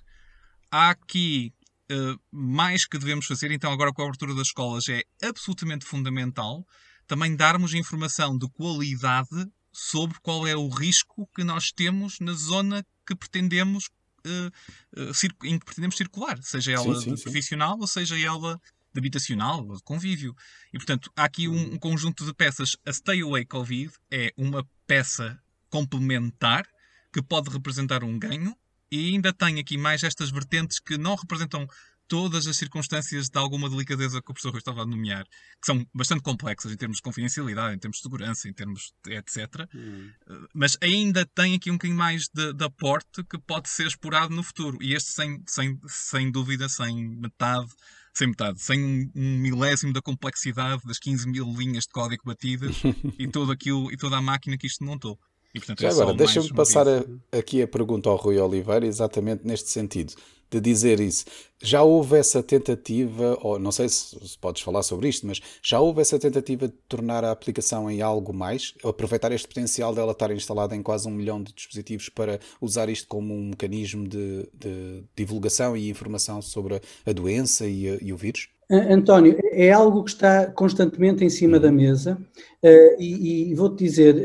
há aqui uh, mais que devemos fazer, então agora com a abertura das escolas é absolutamente fundamental também darmos informação de qualidade sobre qual é o risco que nós temos na zona que pretendemos uh, uh, em que pretendemos circular, seja ela sim, sim, sim. profissional ou seja ela de habitacional ou de convívio. E portanto, há aqui um, um conjunto de peças. A Stay Away Covid é uma peça complementar que pode representar um ganho e ainda tem aqui mais estas vertentes que não representam todas as circunstâncias de alguma delicadeza que o professor Rui estava a nomear, que são bastante complexas em termos de confidencialidade, em termos de segurança, em termos de etc. Hum. Eh, mas ainda tem aqui um bocadinho mais de, de aporte que pode ser explorado no futuro. E este, sem, sem, sem dúvida, sem metade, sem metade, sem um, um, milésimo da complexidade das 15 mil linhas de código batidas e, todo aquilo, e toda a máquina que isto montou. E, portanto, Já é agora, deixa-me passar a, aqui a pergunta ao Rui Oliveira, exatamente neste sentido de dizer isso. Já houve essa tentativa, ou não sei se, se, podes falar sobre isto, mas já houve essa tentativa de tornar a aplicação em algo mais, aproveitar este potencial dela estar instalada em quase um milhão de dispositivos para usar isto como um mecanismo de, de divulgação e informação sobre a doença e, e o vírus? António, é algo que está constantemente em cima da mesa uh, e, e vou-te dizer, uh,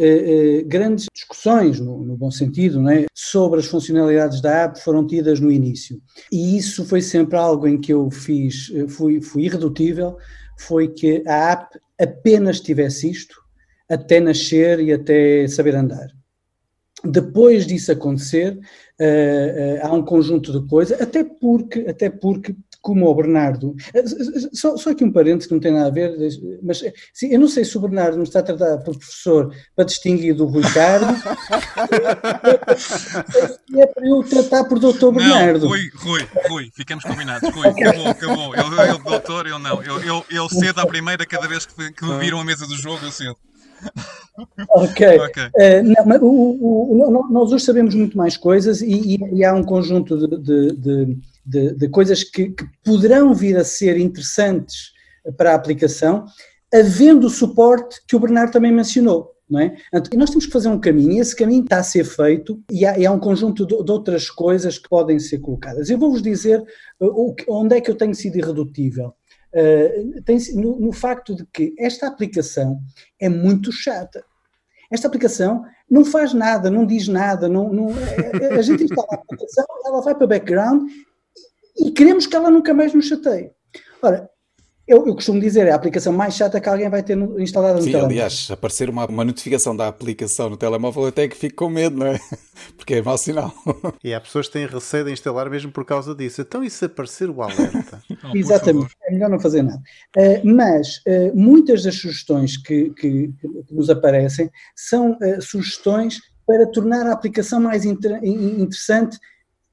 uh, grandes discussões, no, no, bom sentido, é, sobre as funcionalidades da app foram tidas no início. E isso foi sempre algo em que eu fiz, fui, fui irredutível, foi que a app apenas tivesse isto até nascer e até saber andar. Depois disso acontecer, há um conjunto de coisas, até porque, até porque como o Bernardo. Eh, só, só aqui um parênteses que não tem nada a ver, mas sim, eu não sei se o Bernardo me está a tratar por professor para distinguir do Ricardo. é para eu tratar por doutor Bernardo. Não, Rui, Rui, Rui, ficamos combinados. Rui, acabou, acabou. Eu, eu doutor, eu não. Eu, eu, eu cedo à primeira cada vez que, que me viram a mesa do jogo, eu cedo. Ok. okay. Uh, não, o, o, nós hoje sabemos muito mais coisas e, e, e há um conjunto de, de, de de, de coisas que, que, poderão vir a ser interessantes para a aplicação, havendo o suporte que o Bernardo também mencionou. Não é? E nós temos que fazer um caminho, e esse caminho está a ser feito, e há, e há um conjunto de, de, outras coisas que podem ser colocadas. Eu vou-vos dizer uh, onde é que eu tenho sido irredutível. Uh, tem, no, no facto de que esta aplicação é muito chata. Esta aplicação não faz nada, não diz nada, não, não, a, a gente instala a aplicação, ela vai para background e queremos que ela nunca mais nos chateie. Ora, eu, eu, costumo dizer, é a aplicação mais chata que alguém vai ter no, instalada no Sim, telemóvel. aliás, aparecer uma, uma notificação da aplicação no telemóvel, eu até que fico com medo, não é? Porque é mau sinal. E há pessoas que têm receio de instalar mesmo por causa disso. Então, e se aparecer o alerta? Oh, Exatamente, é melhor não fazer nada. Uh, mas uh, muitas das sugestões que, que, que nos aparecem são uh, sugestões para tornar a aplicação mais inter interessante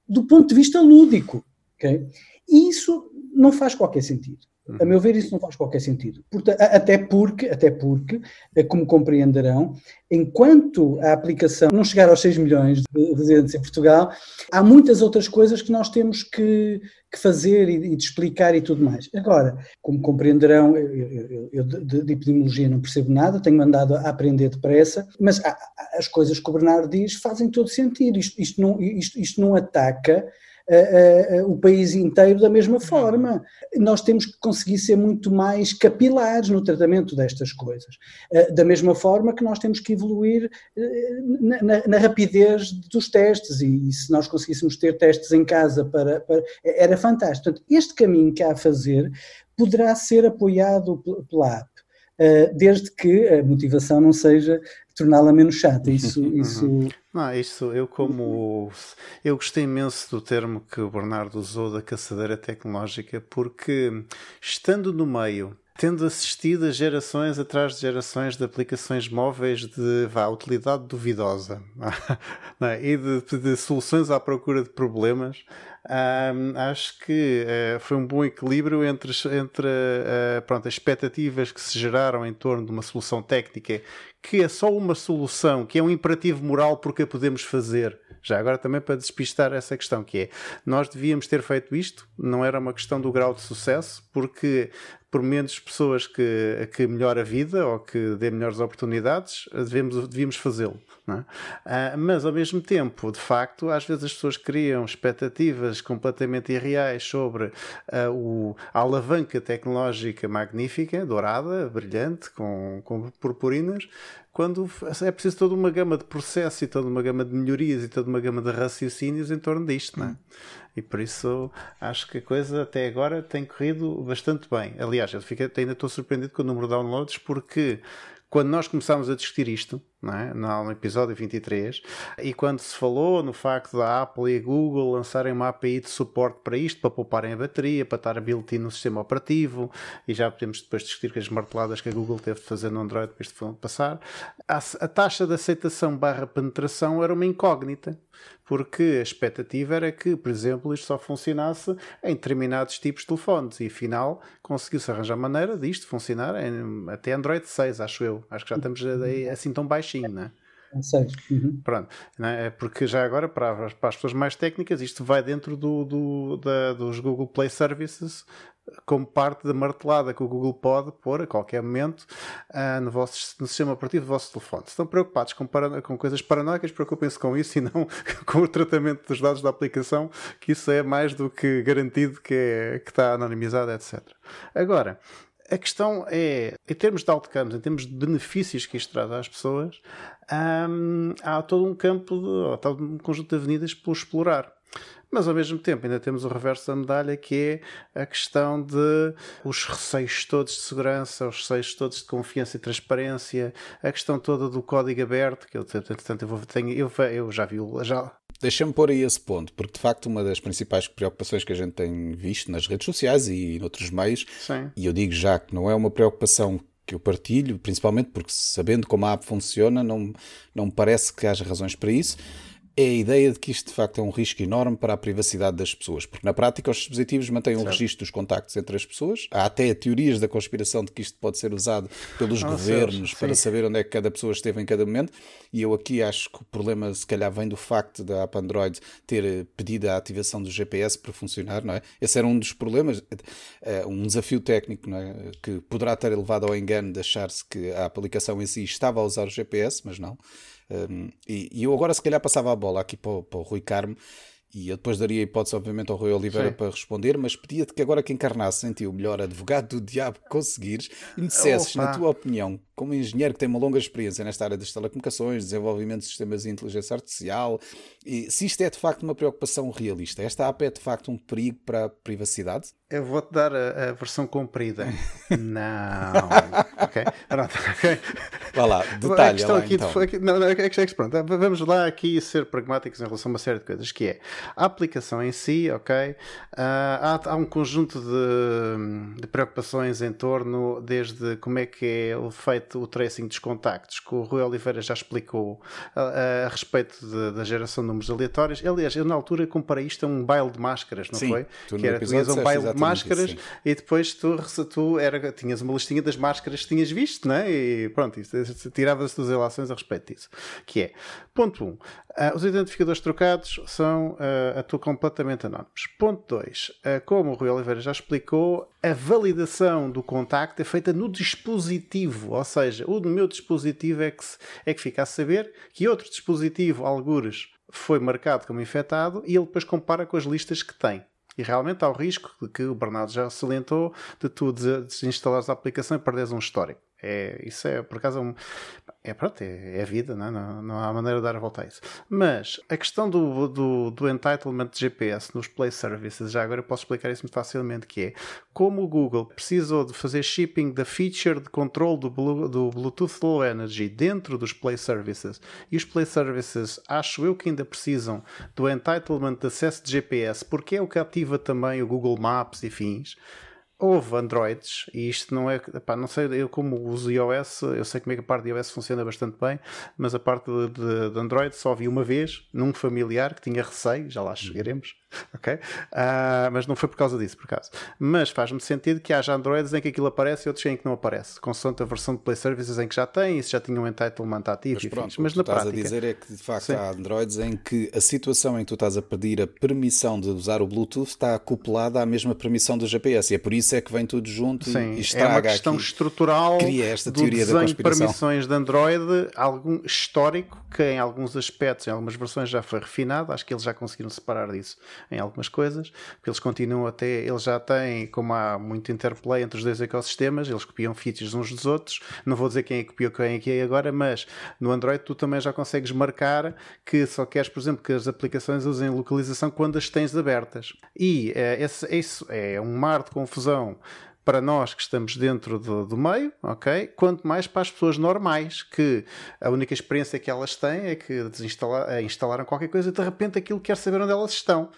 do ponto de vista lúdico. Okay? E isso não faz qualquer sentido. A meu ver, isso não faz qualquer sentido. Até porque, até porque, eh, como compreenderão, enquanto a aplicação não chegar aos 6 milhões de residentes em Portugal, há muitas outras coisas que nós temos que, que fazer e, de explicar e tudo mais. Agora, como compreenderão, eu, eu, eu de, de, epidemiologia não percebo nada, tenho andado a aprender depressa, mas as coisas que o Bernardo diz fazem todo sentido. Isto, isto, não, isto, isto não ataca o país inteiro da mesma forma. Nós temos que conseguir ser muito mais capilares no tratamento destas coisas. Uh, da mesma forma que nós temos que evoluir na, na, na, rapidez dos testes, e, e, se nós conseguíssemos ter testes em casa para, para era fantástico. Portanto, este caminho que há a fazer poderá ser apoiado pela app. desde que a motivação não seja torná-la menos chata. Isso, isso... Não, isso eu como eu gostei imenso do termo que o Bernardo usou da caçadeira tecnológica, porque estando no meio tendo assistido a gerações atrás de gerações de aplicações móveis de vá, utilidade duvidosa é? e de, de, soluções à procura de problemas, um, acho que uh, foi um bom equilíbrio entre, entre uh, pronto, as expectativas que se geraram em torno de uma solução técnica que é só uma solução, que é um imperativo moral porque a podemos fazer. Já agora também para despistar essa questão, que é, nós devíamos ter feito isto, não era uma questão do grau de sucesso, porque por menos pessoas que, que melhore a vida ou que dê melhores oportunidades, devemos, devíamos fazê-lo. É? Ah, mas ao mesmo tempo, de facto, às vezes as pessoas criam expectativas completamente irreais sobre ah, o, a alavanca tecnológica magnífica, dourada, brilhante, com, com purpurinas, quando é preciso toda uma gama de processos e toda uma gama de melhorias e toda uma gama de raciocínios em torno disto, não é? E por isso acho que a coisa até agora tem corrido bastante bem. Aliás, eu fiquei, ainda estou surpreendido com o número de downloads porque quando nós começámos a discutir isto, é? no episódio 23, e quando se falou no facto da Apple e a Google lançarem uma API de suporte para isto, para pouparem a bateria, para estar built-in no sistema operativo, e já podemos depois discutir com as marteladas que a Google teve de fazer no Android para isto passar, a, a taxa de aceitação barra penetração era uma incógnita porque a expectativa era que, por exemplo, isto só funcionasse em determinados tipos de telefones e afinal conseguiu-se arranjar maneira disto funcionar em, até Android 6, acho eu. Acho que já estamos assim tão baixinho, não é? Uhum. Pronto, é? porque já agora, para, para, as pessoas mais técnicas, isto vai dentro do, do da, dos Google Play Services como parte da martelada que o Google pode pôr a qualquer momento uh, no, vosso, no sistema operativo do vosso telefone. Se estão preocupados com, com coisas paranoicas, preocupem-se com isso e não com o tratamento dos dados da aplicação, que isso é mais do que garantido que, é, que está anonimizado, etc. Agora, a questão é, em termos de outcomes, em termos de benefícios que isto traz às pessoas, um, há todo um campo, de, ou todo um conjunto de avenidas por explorar. Mas ao mesmo tempo ainda temos o reverso da medalha que é a questão de os receios todos de segurança, os receios todos de confiança e transparência, a questão toda do código aberto, que eu, entretanto, eu, vou, tenho, eu, eu já vi já, Deixa-me pôr aí esse ponto, porque de facto uma das principais preocupações que a gente tem visto nas redes sociais e em outros meios, Sim. e eu digo já que não é uma preocupação que eu partilho, principalmente porque sabendo como a app funciona, não, não me parece que haja razões para isso é a ideia de que isto de facto é um risco enorme para a privacidade das pessoas, porque na prática os dispositivos mantêm um registro dos contactos entre as pessoas. Há até teorias da conspiração de que isto pode ser usado pelos ah, governos para saber onde é que cada pessoa esteve em cada momento. E eu aqui acho que o problema se calhar vem do facto da app Android ter eh, pedido a ativação do GPS para funcionar, não é? Esse era um dos problemas, eh, um desafio técnico, não é? Que poderá ter levado ao engano de achar-se que a aplicação em si estava a usar o GPS, mas não. Um, e, e, eu agora, se calhar, passava a bola aqui para, para o Rui Carmo e eu depois daria a hipótese, obviamente, ao Rui Oliveira Sim. para responder, mas pedia-te que agora que encarnasse em ti o melhor advogado do diabo que conseguires e me dissesses, Opa. na tua opinião, como engenheiro que tem uma longa experiência nesta área das telecomunicações, desenvolvimento de sistemas de inteligência artificial, e se isto é de facto uma preocupação realista, esta app é de facto um perigo para a privacidade? Eu vou-te dar a, a, versão comprida. não. ok. Pronto, ok. Vá lá, detalhe lá, aqui então. De, não, é que, é que, pronto, vamos lá aqui ser pragmáticos em relação a uma série de coisas, que é a aplicação em si, ok? Uh, há, há, um conjunto de, de, preocupações em torno, desde como é que é feito o tracing dos contactos, que o Rui Oliveira já explicou a, a respeito de, da geração de números aleatórios. Aliás, eu na altura comparei isto a um baile de máscaras, não Sim, foi? que era, tu ias um baile de máscaras isso, e depois tu, tu era, tinhas uma listinha das máscaras que tinhas visto, né? E pronto, tiravas as tuas relações a respeito disso. Que é, ponto 1, um, uh, os identificadores trocados são uh, a tu completamente anónimos. Ponto 2, uh, como o Rui Oliveira já explicou, a validação do contacto é feita no dispositivo, ou seja, o meu dispositivo é que, é que fica a saber que outro dispositivo, algures, foi marcado como infectado e ele depois compara com as listas que tem. E realmente há o risco de que o Bernardo já salientou de tu desinstalares a aplicação e perderes um histórico. É, isso é, por acaso, é um, é pronto, é, é vida, não, é? não, não, há maneira de dar a volta a isso. Mas a questão do, do, do, entitlement de GPS nos Play Services, já agora eu posso explicar isso muito facilmente, que é como o Google precisou de fazer shipping da feature de controle do, do Bluetooth Low Energy dentro dos Play Services e os Play Services acho eu que ainda precisam do entitlement de acesso de GPS, porque é o que ativa também o Google Maps e fins houve Androids, e isto não é, pá, não sei, eu como uso iOS, eu sei como é que a parte de iOS funciona bastante bem, mas a parte de, de, de Android só vi uma vez, num familiar que tinha receio, já lá chegaremos, ok? Uh, mas não foi por causa disso, por acaso. Mas faz-me sentido que haja Androids em que aquilo aparece e outros em que não aparece, consoante a versão de Play Services em que já tem, e se já tinha um entitlement ativo, mas, pronto, mas na estás prática. a dizer é que de facto sim. há Androids em que a situação em que tu estás a pedir a permissão de usar o Bluetooth está acoplada à mesma permissão do GPS, e é por isso é que vem tudo junto sim, e estraga É uma questão aqui, estrutural cria esta do teoria desenho da de permissões de Android, algum histórico que em alguns aspectos, em algumas versões já foi refinado, acho que eles já conseguiram separar disso em algumas coisas, porque eles continuam até, eles já têm, como há muito interplay entre os dois ecossistemas, eles copiam features uns dos outros, não vou dizer quem é que copiou quem é que é agora, mas no Android tu também já consegues marcar que só queres, por exemplo, que as aplicações usem localização quando as tens abertas. E é, esse, isso é um mar de confusão para nós que estamos dentro do, do, meio, ok? Quanto mais para as pessoas normais, que a única experiência que elas têm é que desinstalar, instalaram qualquer coisa e de repente aquilo quer saber onde elas estão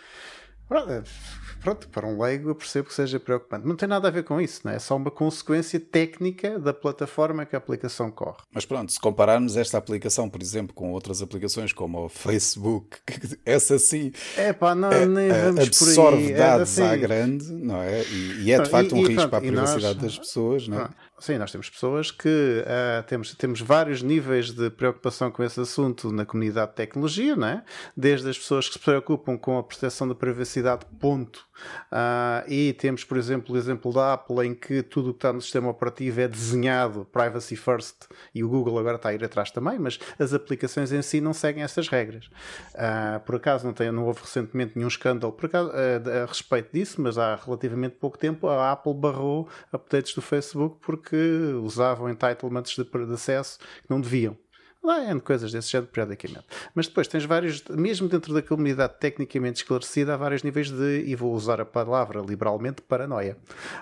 pronto, para um leigo eu percebo que seja preocupante. Não tem nada a ver com isso, não é? é só uma consequência técnica da plataforma que a aplicação corre. Mas pronto, se compararmos esta aplicação, por exemplo, com outras aplicações como o Facebook, essa sim é, pá, não, é, nem vamos absorve dados é assim. à grande, não é? E, e é de facto um e, risco pronto, para a privacidade nós, das pessoas, não é? Sim, nós temos pessoas que uh, temos, temos vários níveis de preocupação com esse assunto na comunidade de tecnologia, não é? Desde as pessoas que se preocupam com a proteção da privacidade, ponto, Uh, e temos, por exemplo, o exemplo da Apple, em que tudo o que está no sistema operativo é desenhado privacy first, e o Google agora está a ir atrás também, mas as aplicações em si não seguem essas regras. Uh, por acaso, não, tem, não houve recentemente nenhum escândalo por acaso, a respeito disso, mas há relativamente pouco tempo a Apple barrou updates do Facebook porque usavam entitlements de, de acesso que não deviam. Lá é coisas desse género periodicamente. Mas depois tens vários, mesmo dentro da comunidade tecnicamente esclarecida, há vários níveis de, e vou usar a palavra liberalmente, paranoia.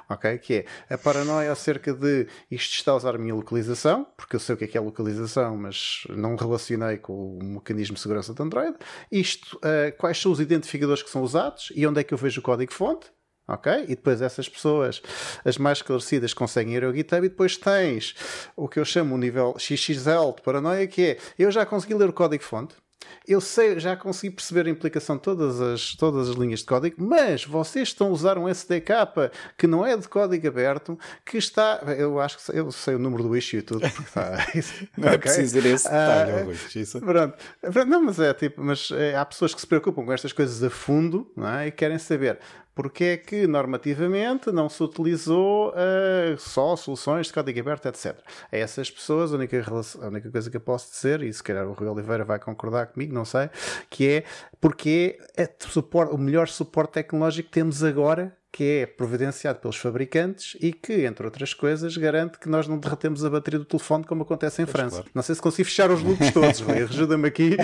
Ok? Que é a paranoia acerca de isto está a usar a minha localização, porque eu sei o que é, que é localização, mas não relacionei com o mecanismo de segurança de Android. Isto, uh, quais são os identificadores que são usados e onde é que eu vejo o código-fonte ok? E depois essas pessoas, as mais esclarecidas, conseguem ir ao GitHub e depois tens o que eu chamo o nível XXL de paranoia, que é eu já consegui ler o código-fonte, eu sei, já consegui perceber a implicação de todas as, todas as linhas de código, mas vocês estão a usar um SDK que não é de código aberto, que está. Eu acho que eu sei o número do issue e tudo. Está, não okay? é preciso ir esse detalhe, uh, isso. Pronto. Não, mas é tipo, mas é, há pessoas que se preocupam com estas coisas a fundo é? e querem saber porque é que normativamente não se utilizou uh, só soluções de código aberto, etc. A essas pessoas, a única, a única coisa que eu posso dizer, e se calhar o Rui Oliveira vai concordar comigo, não sei, que é porque é suporte, o melhor suporte tecnológico que temos agora que é providenciado pelos fabricantes e que, entre outras coisas, garante que nós não derretemos a bateria do telefone como acontece em pois França. Claro. Não sei se consigo fechar os loops todos, Rui. Ajuda-me aqui.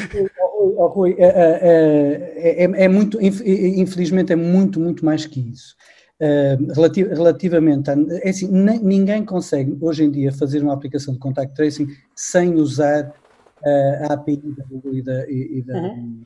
Oh, Rui, é, é, é, é, muito, infelizmente, é muito, muito mais que isso. Uh, relativamente a. É assim, ninguém consegue hoje em dia fazer uma aplicação de contact tracing sem usar uh, a API da Google e da. E, e da uhum.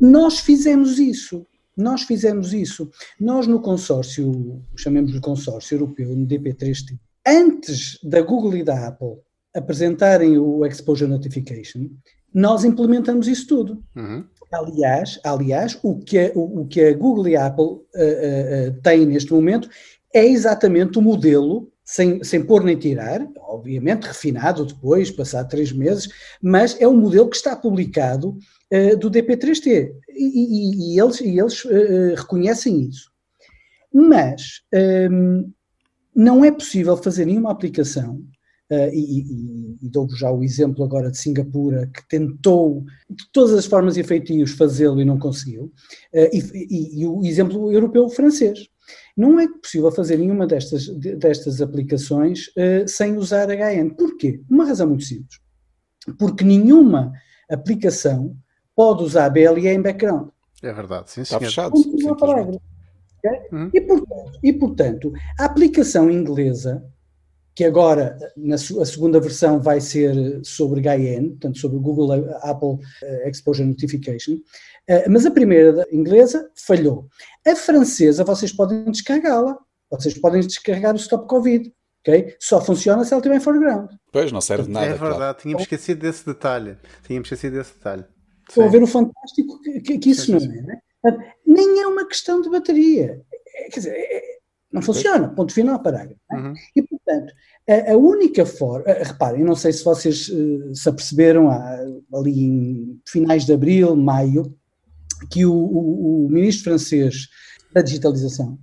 Nós fizemos isso. Nós fizemos isso. Nós no consórcio, chamemos de consórcio europeu, no DP3T, antes da Google e da Apple apresentarem o Exposure Notification, nós implementamos isso tudo. Uhum. Aliás, aliás o, que a, o, o, que a Google e a Apple uh, uh, têm neste momento é exatamente o modelo, sem, sem pôr nem tirar, obviamente refinado depois, passado três meses, mas é um modelo que está publicado uh, do DP3T e, e, e eles, e eles reconhecem isso. Mas um, ehm, não é possível fazer nenhuma aplicação Uh, e, e, e dou-vos já o exemplo agora de Singapura, que tentou de todas as formas e feitios fazê-lo e não conseguiu, uh, e, e, o exemplo europeu francês. Não é possível fazer nenhuma destas, destas aplicações uh, sem usar HN. Porquê? Uma razão muito simples. Porque nenhuma aplicação pode usar BLE em background. É verdade, sim, Está fechado. Okay? Hum. E, portanto, e, portanto, a aplicação inglesa, que agora na a segunda versão vai ser sobre GAIN, portanto sobre Google Apple eh, Exposure Notification, eh, mas a primeira inglesa falhou. A francesa vocês podem descarregá-la, vocês podem descarregar o Stop Covid. Okay? Só funciona se ela estiver em foreground. Pois, não serve de nada. É verdade, claro. tínhamos esquecido desse detalhe. Tínhamos esquecido desse detalhe. Estou a ver o fantástico que, que, que isso sim, não sim. é. Né? Nem é uma questão de bateria. É, quer dizer, é, não funciona. Ponto final, parágrafo. Uhum. E, portanto, a, a, única forma. Reparem, não sei se vocês uh, se aperceberam ali em finais de abril, maio, que o, o, o ministro francês da digitalização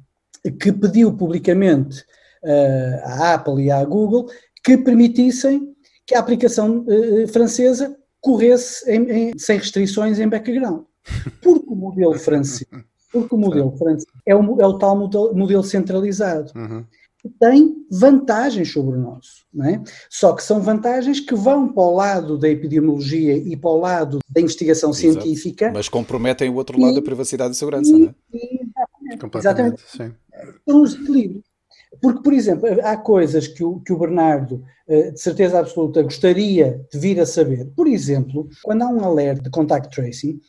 que pediu publicamente uh, à Apple e à Google que permitissem que a aplicação uh, francesa corresse em, em, sem restrições em background. Porque o modelo francês, porque o modelo francês é o, é o tal modelo, modelo centralizado. Uhum. Tem vantagens sobre o nosso, não é? Só que são vantagens que vão para o lado da epidemiologia e para o lado da investigação Exato. científica. Mas comprometem o outro lado e, da privacidade e segurança, e, não é? Exatamente. exatamente. Sim. São os equilíbrios. Porque, por exemplo, há coisas que o, que o Bernardo, eh, de certeza absoluta, gostaria de vir a saber. Por exemplo, quando há um alerta de contact tracing,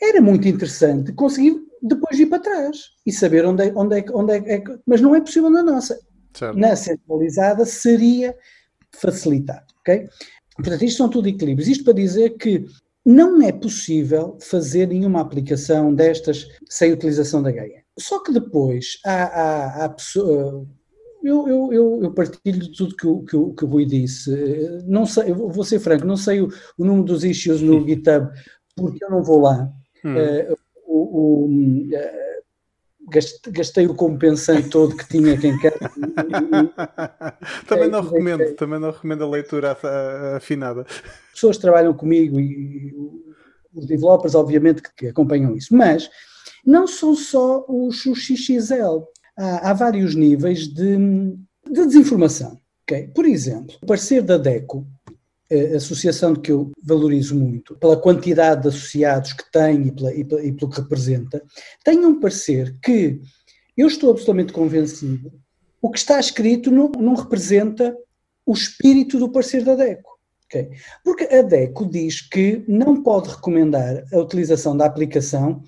era muito interessante conseguir depois ir para trás e saber onde é, onde é, onde é, é mas não é possível na nossa. Certo. Na centralizada seria facilitado, ok? Portanto, isto são tudo equilíbrios. Isto para dizer que não é possível fazer nenhuma aplicação destas sem utilização da GAIA. Só que depois há, há, há pessoa, eu, eu, eu, eu, partilho de tudo que o, que, o, que o Rui disse. Não sei, vou ser franco, não sei o, o número dos issues no GitHub, porque eu não vou lá. Hum. Uh, o, o uh, gastei o compensante todo que tinha quem quer. também não recomendo, também não recomendo a leitura afinada. As pessoas trabalham comigo e os developers, obviamente, que, que acompanham isso, mas não são só os, os XXL. Há, há, vários níveis de, de desinformação. Okay? Por exemplo, o parecer da DECO, a associação que eu valorizo muito, pela quantidade de associados que tem e, pela, e, e pelo que representa, tem um parecer que eu estou absolutamente convencido o que está escrito não, não representa o espírito do parecer da DECO. Okay? Porque a DECO diz que não pode recomendar a utilização da aplicação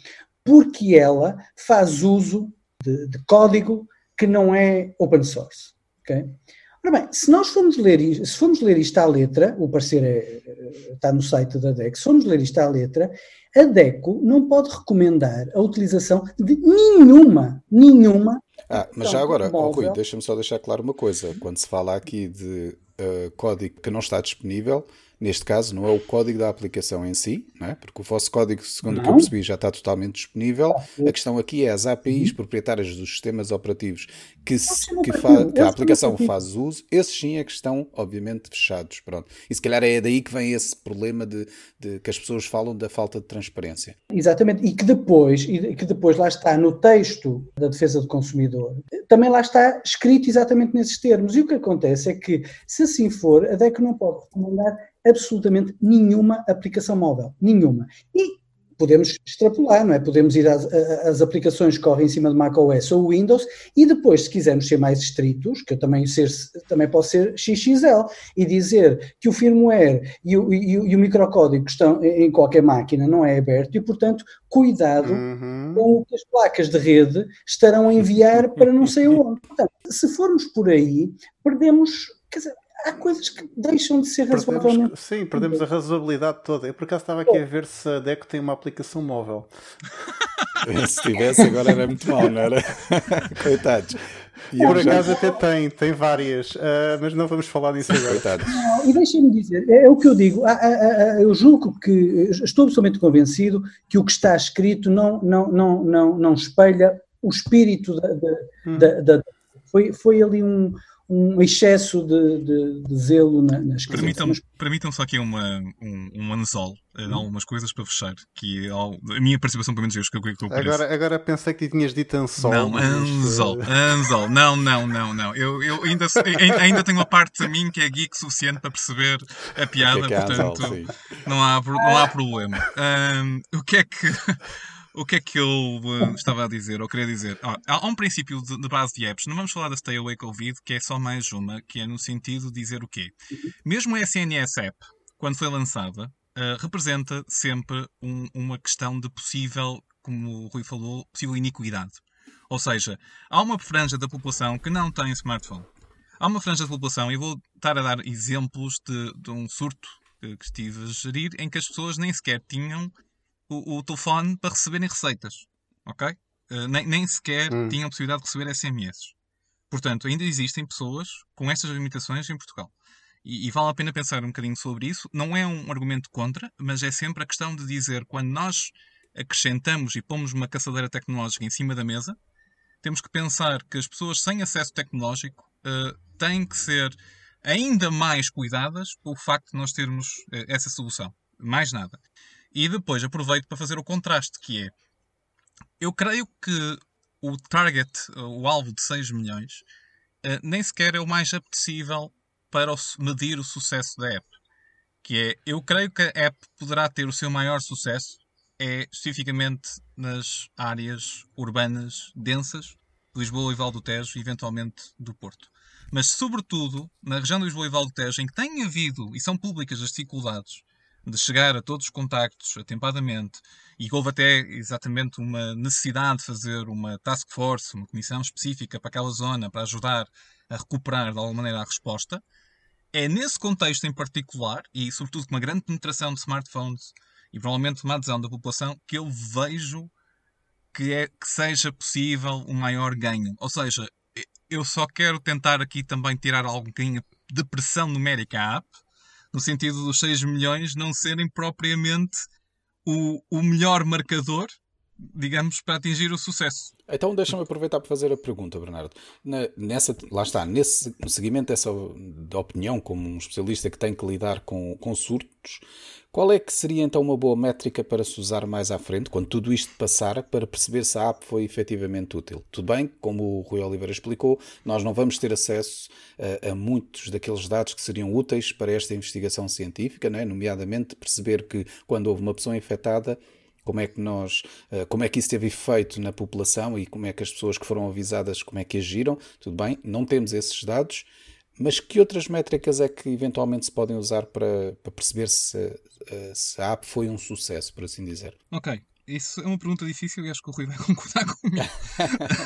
porque ela faz uso de, de código que não é open source. Okay? Ora bem, se nós formos ler, se formos ler isto à letra, o parecer é, está no site da DECO, se formos ler isto à letra, a DECO não pode recomendar a utilização de nenhuma, nenhuma. Ah, mas já agora, oh, Rui, deixa-me só deixar claro uma coisa. Quando se fala aqui de uh, código que não está disponível, Neste caso, não é o código da aplicação em si, é? porque o vosso código, segundo o que eu percebi, já está totalmente disponível. A questão aqui é as APIs proprietárias dos sistemas operativos que, que, que a aplicação faz uso, esses sim é que estão, obviamente, fechados. Pronto. E se calhar é daí que vem esse problema de, de que as pessoas falam da falta de transparência. Exatamente, e que depois, e que depois lá está no texto da defesa do consumidor, também lá está escrito exatamente nesses termos. E o que acontece é que, se assim for, a DEC não pode recomendar absolutamente nenhuma aplicação móvel. Nenhuma. E podemos extrapolar, não é? Podemos ir às, às, aplicações que correm em cima de macOS ou Windows e depois, se quisermos ser mais estritos, que eu também, ser, também posso ser XXL, e dizer que o firmware e o, e, e o microcódigo estão em qualquer máquina não é aberto e, portanto, cuidado uhum. com o que as placas de rede estarão a enviar para não sei onde. Portanto, se formos por aí, perdemos, quer dizer, há coisas que deixam de ser razoavelmente. Sim, perdemos a razoabilidade toda. Eu por acaso estava aqui a ver se a Deco tem uma aplicação móvel. se tivesse, agora era muito mal, não era? Coitados. E por acaso já... até tem, tem várias, uh, mas não vamos falar nisso agora. Coitados. Não, e deixem-me dizer, é, é, o que eu digo, ah, ah, eu julgo que, estou absolutamente convencido que o que está escrito não, não, não, não, não espelha o espírito da, da, hum. da, da foi, foi ali um, um excesso de, de, de zelo na, nas permitam, permitam só aqui uma, um, um anzol, eh, hum. algumas coisas para fechar, que é a minha participação, pelo menos eu escolhi que eu agora, agora pensei que tinhas dito anzol. Não, anzol, anzol, não, não, não, não. Eu, eu ainda, ainda tenho uma parte de mim que é geek suficiente para perceber a piada, que é que é portanto anzol, não, há, não há problema. Um, o que é que o que é que eu uh, estava a dizer, ou queria dizer? Ah, há um princípio de, de, base de apps, não vamos falar da Stay Away Covid, que é só mais uma, que é no sentido de dizer o quê? Mesmo a SNS App, quando foi lançada, uh, representa sempre um, uma questão de possível, como o Rui falou, possível iniquidade. Ou seja, há uma franja da população que não tem smartphone. Há uma franja da população, e vou estar a dar exemplos de, de um surto que estive a gerir, em que as pessoas nem sequer tinham o, o telefone para receberem receitas. Ok? Uh, nem, nem, sequer hum. tinham possibilidade de receber SMS. Portanto, ainda existem pessoas com estas limitações em Portugal. E, e, vale a pena pensar um bocadinho sobre isso. Não é um argumento contra, mas é sempre a questão de dizer quando nós acrescentamos e pomos uma caçadeira tecnológica em cima da mesa, temos que pensar que as pessoas sem acesso tecnológico uh, têm que ser ainda mais cuidadas pelo facto de nós termos uh, essa solução. Mais nada. E depois aproveito para fazer o contraste, que é, eu creio que o target, o alvo de 6 milhões, eh, nem sequer é o mais apetecível para medir o sucesso da app. Que é, eu creio que a app poderá ter o seu maior sucesso é especificamente nas áreas urbanas densas, Lisboa e Val do Tejo eventualmente do Porto. Mas, sobretudo, na região de Lisboa e Val do Tejo, em que tem havido, e são públicas as dificuldades de chegar a todos os contactos atempadamente e houve até exatamente uma necessidade de fazer uma task force, uma comissão específica para aquela zona para ajudar a recuperar de alguma maneira a resposta, é nesse contexto em particular e sobretudo com uma grande penetração de smartphones e provavelmente uma adesão da população que eu vejo que, é, que seja possível um maior ganho. Ou seja, eu só quero tentar aqui também tirar algum de pressão numérica à app, no sentido dos 6 milhões não serem propriamente o, o melhor marcador, digamos, para atingir o sucesso. Então deixa-me aproveitar para fazer a pergunta, Bernardo. Na, nessa, lá está, nesse, no seguimento dessa de opinião, como um especialista que tem que lidar com, com surtos, qual é que seria então uma boa métrica para se usar mais à frente, quando tudo isto passar, para perceber se a app foi efetivamente útil? Tudo bem, como o Rui Oliveira explicou, nós não vamos ter acesso a, a muitos daqueles dados que seriam úteis para esta investigação científica, né? nomeadamente perceber que quando houve uma pessoa infectada, como é que nós, eh, como é que isso teve efeito na população e como é que as pessoas que foram avisadas, como é que agiram, tudo bem, não temos esses dados, mas que outras métricas é que eventualmente se podem usar para, para perceber se, eh, se a app foi um sucesso, por assim dizer? Ok, isso é uma pergunta difícil e acho que o Rui vai concordar comigo.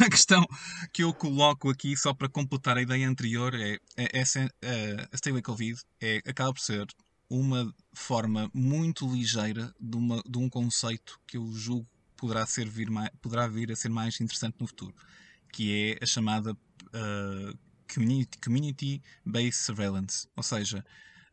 a questão que eu coloco aqui, só para completar a ideia anterior, é, é essa, a, a Stay Covid é, acaba por ser uma forma muito ligeira de, uma, de um conceito que eu julgo poderá, ser vir poderá vir a ser mais interessante no futuro, que é a chamada uh, Community, community Based Surveillance. Ou seja,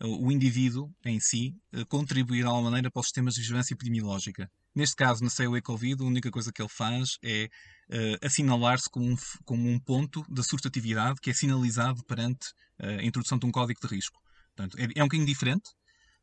o indivíduo em si contribuir de alguma maneira para os sistemas de vigilância epidemiológica. Neste caso, na COE Covid, a única coisa que ele faz é uh, assinalar-se como um, como um ponto da surtatividade que é sinalizado perante uh, a introdução de um código de risco. Portanto, é, é um bocadinho diferente,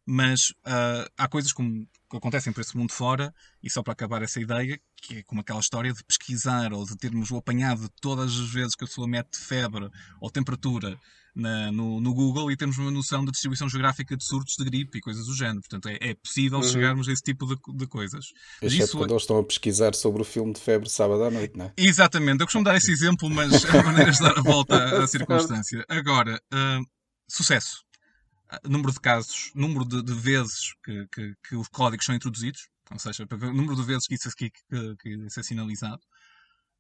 mas uh, há coisas como, que acontecem por esse mundo fora, e só para acabar essa ideia, que é como aquela história de pesquisar ou de termos o apanhado de todas as vezes que a pessoa mete febre ou temperatura na, no, no, Google e termos uma noção da distribuição geográfica de surtos de gripe e coisas do género. Portanto, é, é possível uhum. chegarmos a esse tipo de, de coisas. Exceto isso... quando eles estão a pesquisar sobre o filme de febre sábado à noite, não é? Exatamente. Eu costumo dar esse exemplo, mas é maneira de dar a volta à circunstância. Agora, uh, sucesso número de casos, número de, de vezes que, que, que, os códigos são introduzidos, ou seja, o número de vezes que isso, que, que isso é sinalizado.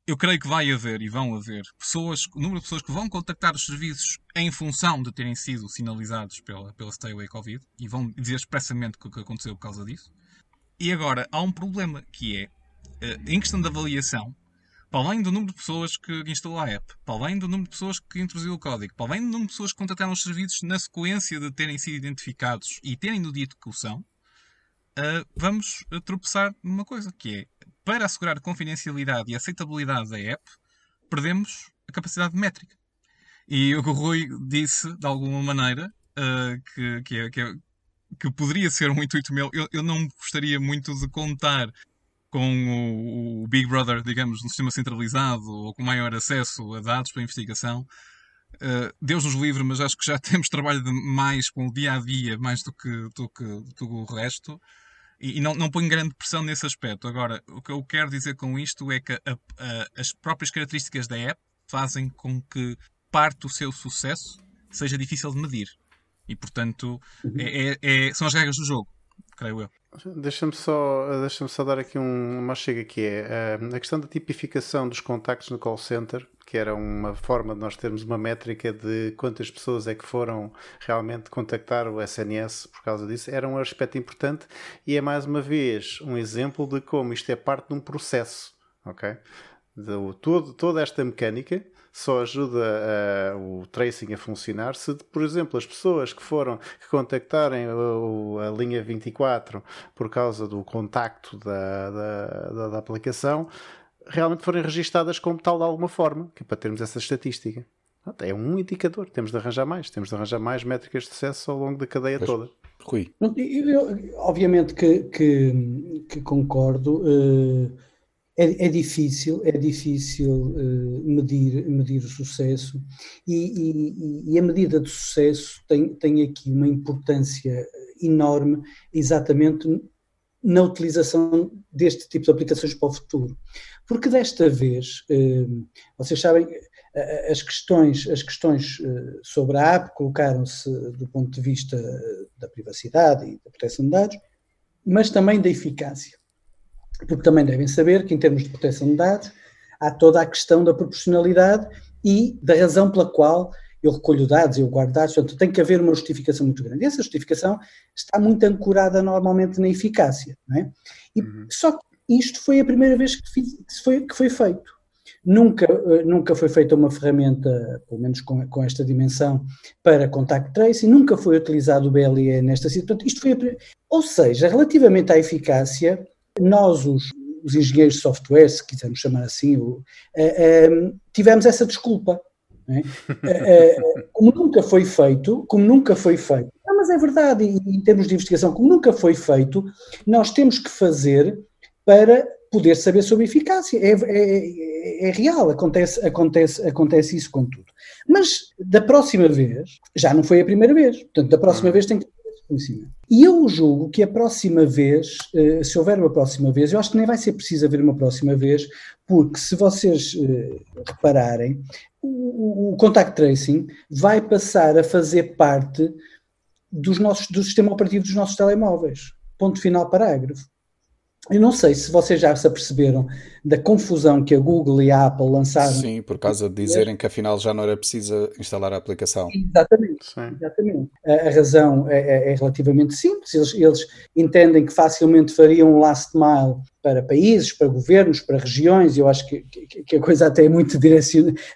Eu creio que vai haver e vão haver pessoas, o número de pessoas que vão contactar os serviços em função de terem sido sinalizados pela, pela Stay Away Covid e vão dizer expressamente o que aconteceu por causa disso. E agora há um problema que é, eh, em questão de avaliação, para além do número de pessoas que instalou a app, para além do número de pessoas que introduziu o código, para além do número de pessoas que contataram os serviços na sequência de terem sido identificados e terem no dito que o são, uh, vamos tropeçar numa coisa, que é, para assegurar a confidencialidade e a aceitabilidade da app, perdemos a capacidade métrica. E o que o Rui disse, de alguma maneira, uh, que, que, é, que, é, que poderia ser um intuito meu, eu, eu não gostaria muito de contar com o, Big Brother, digamos, no sistema centralizado ou com maior acesso a dados para investigação. Uh, Deus nos livre, mas acho que já temos trabalho mais com o dia a dia, mais do que, do que, do que o resto, e, e não, não ponho grande pressão nesse aspecto. Agora, o que eu quero dizer com isto é que a, a, as próprias características da app fazem com que parte do seu sucesso seja difícil de medir. E, portanto, uhum. é, é, é, são as regras do jogo, creio eu. Deixa-me só, deixa só dar aqui um, uma chega que é uh, a questão da tipificação dos contactos no call center, que era uma forma de nós termos uma métrica de quantas pessoas é que foram realmente contactar o SNS por causa disso, era um aspecto importante e é mais uma vez um exemplo de como isto é parte de um processo, ok? De, todo, toda esta mecânica só ajuda uh, o tracing a funcionar se, por exemplo, as pessoas que foram que contactarem a, a linha 24 por causa do contacto da, da, da, da aplicação realmente forem registadas como tal de alguma forma, que é para termos essa estatística. É um indicador, temos de arranjar mais, temos de arranjar mais métricas de sucesso ao longo da cadeia pois, toda. Rui. Eu, obviamente que, que, que concordo. Uh, é, é, difícil, é difícil uh, medir, medir o sucesso e, e, e, a medida de sucesso tem, tem aqui uma importância enorme exatamente na utilização deste tipo de aplicações para o futuro. Porque desta vez, uh, vocês sabem, as questões, as questões uh, sobre a app colocaram-se do ponto de vista da privacidade e da proteção de dados, mas também da eficácia porque também devem saber que, em termos de proteção de dados, há toda a questão da proporcionalidade e da razão pela qual eu recolho dados, eu guardo dados, portanto, tem que haver uma justificação muito grande. E essa justificação está muito ancorada normalmente na eficácia. Não é? e, uhum. Só que isto foi a primeira vez que, fiz, que, foi, que foi feito. Nunca, eh, nunca foi feita uma ferramenta, pelo menos com, com esta dimensão, para contact tracing, nunca foi utilizado o BLE nesta situação. Isto foi a, ou seja, relativamente à eficácia, nós, os, os engenheiros de software, se quisermos chamar assim, o, eh, tivemos essa desculpa. É? como nunca foi feito, como nunca foi feito, não, mas é verdade, em termos de investigação, como nunca foi feito, nós temos que fazer para poder saber sobre eficácia. É, é, é, real, acontece, acontece, acontece isso com tudo. Mas da próxima vez, já não foi a primeira vez, portanto, da próxima hum. vez tem que conhecimento. E eu julgo que a próxima vez, eh, se houver uma próxima vez, eu acho que nem vai ser preciso haver uma próxima vez, porque se vocês eh, repararem, o, o contact tracing vai passar a fazer parte dos nossos, do sistema operativo dos nossos telemóveis. Ponto final parágrafo. Eu não sei se vocês já se aperceberam da confusão que a Google e a Apple lançaram. Sim, por causa de dizerem que afinal já não era preciso instalar a aplicação. Exatamente. exatamente. A, a razão é, é, é, relativamente simples. Eles, eles, entendem que facilmente fariam um last mile para países, para governos, para regiões. Eu acho que, que, que a coisa até é muito,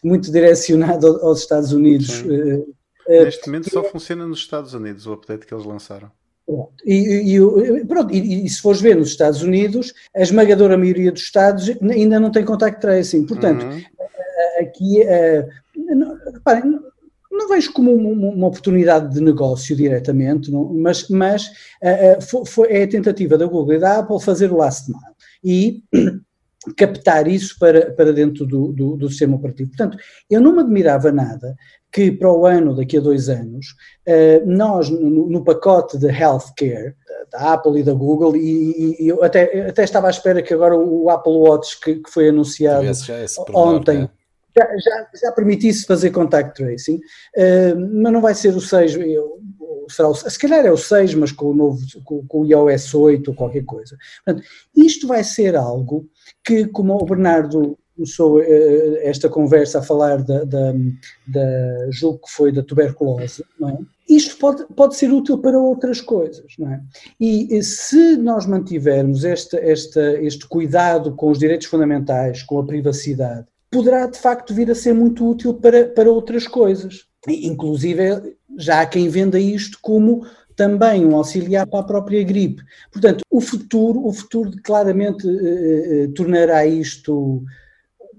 muito direcionada aos Estados Unidos. Uh, Neste momento só funciona nos Estados Unidos o update que eles lançaram. E, e, pronto, e, e, se fores ver nos Estados Unidos, a esmagadora maioria dos Estados ainda não tem contact tracing. Portanto, uhum. aqui, não, reparem, não vejo como uma, uma, oportunidade de negócio diretamente, não, mas, mas foi, foi, é a tentativa da Google e da Apple fazer o last mile e captar isso para, para dentro do, do, do sistema operativo. Portanto, eu não me admirava nada que para o ano, daqui a dois anos, uh, nós, no, no, pacote de healthcare da Apple e da Google, e, e, eu até, até estava à espera que agora o Apple Watch que, que foi anunciado ontem. Né? Já, já, já, permitisse fazer contact tracing, uh, mas não vai ser o 6, será o, se calhar é o 6, mas com o novo, com, com o iOS 8 ou qualquer coisa. Portanto, isto vai ser algo que, como o Bernardo começou uh, esta conversa a falar da, da, da, julgo que foi da tuberculose, não é? Isto pode, pode ser útil para outras coisas, não é? E se nós mantivermos este, este, este cuidado com os direitos fundamentais, com a privacidade, poderá de facto vir a ser muito útil para, para outras coisas. Inclusive, já há quem venda isto como também um auxiliar para a própria gripe. Portanto, o futuro, o futuro claramente eh, eh, tornará isto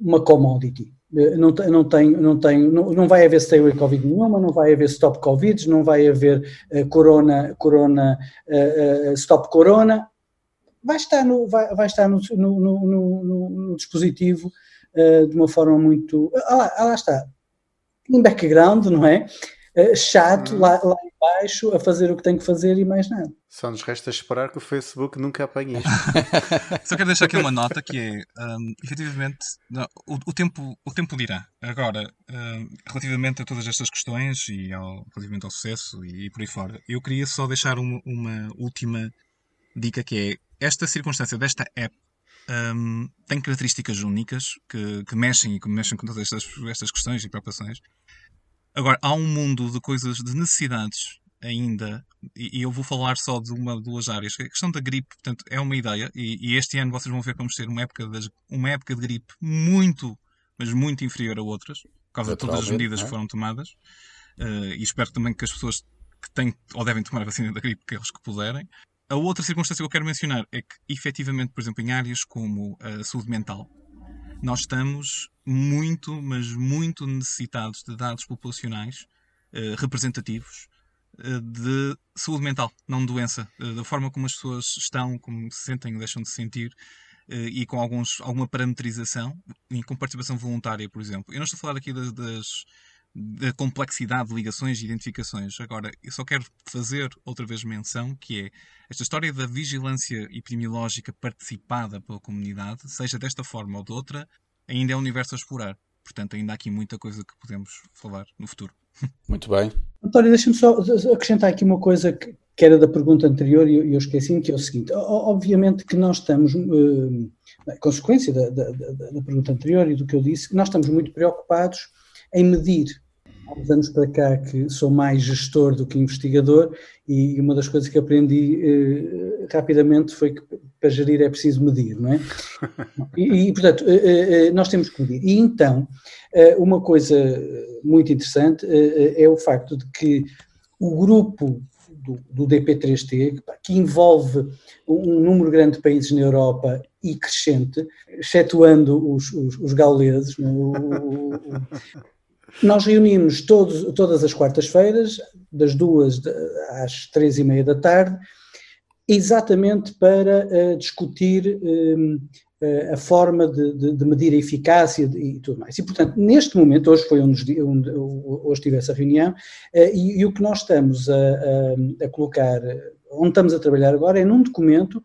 uma commodity. Eh, não, não, tem, não, tem, não, não vai haver stay away Covid nenhuma, não vai haver stop Covid, não vai haver uh, corona, corona uh, uh, stop corona. Vai estar no, vai, vai estar no, no, no, no dispositivo de uma forma muito. Ah lá, ah lá está. Em background, não é? Eh, chato uhum. lá, lá embaixo a fazer o que tem que fazer e mais nada. Só nos resta esperar que o Facebook nunca apanhe isto. Só quero deixar aqui uma nota que é, um, efetivamente, não, o, o, tempo, o tempo dirá. Agora, um, relativamente a todas estas questões e ao, relativamente ao sucesso e, e por aí fora, eu queria só deixar uma, uma última dica que é esta circunstância desta app um, tem características únicas que, que, mexem e que mexem com todas estas, estas questões e preocupações. Agora, há um mundo de coisas, de necessidades ainda, e, eu vou falar só de uma duas áreas. A questão da gripe, portanto, é uma ideia, e, e este ano vocês vão ver que vamos ter uma época, das, uma época de gripe muito, mas muito inferior a outras, por causa de todas as medidas é? que foram tomadas. Uh, e espero também que as pessoas que têm ou devem tomar a vacina da gripe, que eles que puderem. A outra circunstância que eu quero mencionar é que, efetivamente, por exemplo, em áreas como a saúde mental, nós estamos muito, mas muito necessitados de dados populacionais uh, representativos uh, de saúde mental, não de doença, uh, da forma como as pessoas estão, como se sentem deixam de se sentir, e com alguns, alguma parametrização, e com participação voluntária, por exemplo. Eu não estou a falar aqui das, das da complexidade de ligações e identificações. Agora, eu só quero fazer outra vez menção que é esta história da vigilância epidemiológica participada pela comunidade, seja desta forma ou de outra, ainda é um universo a explorar. Portanto, ainda há aqui muita coisa que podemos falar no futuro. Muito bem. António, deixa-me só acrescentar aqui uma coisa que, que era da pergunta anterior e eu, eu esqueci-me, que é o seguinte. Obviamente que nós estamos, uh, consequência da, da, da, da pergunta anterior e do que eu disse, nós estamos muito preocupados em medir há uns anos para cá que sou mais gestor do que investigador e uma das coisas que aprendi eh, rapidamente foi que para gerir é preciso medir, não é? E, e portanto, eh, eh, nós temos que medir. E então, eh, uma coisa muito interessante é o facto de que o grupo do, do DP3T, que envolve um número grande de países na Europa e crescente, excetuando os, os, os gauleses, é? o, o, nós reunimos todos, todas as quartas-feiras, das duas às três e meia da tarde, exatamente para uh, discutir uh, a forma de, de, de, medir a eficácia e tudo mais. E, portanto, neste momento, hoje foi onde, onde hoje tive essa reunião, uh, e, e, o que nós estamos a, a, a colocar, onde estamos a trabalhar agora, é num documento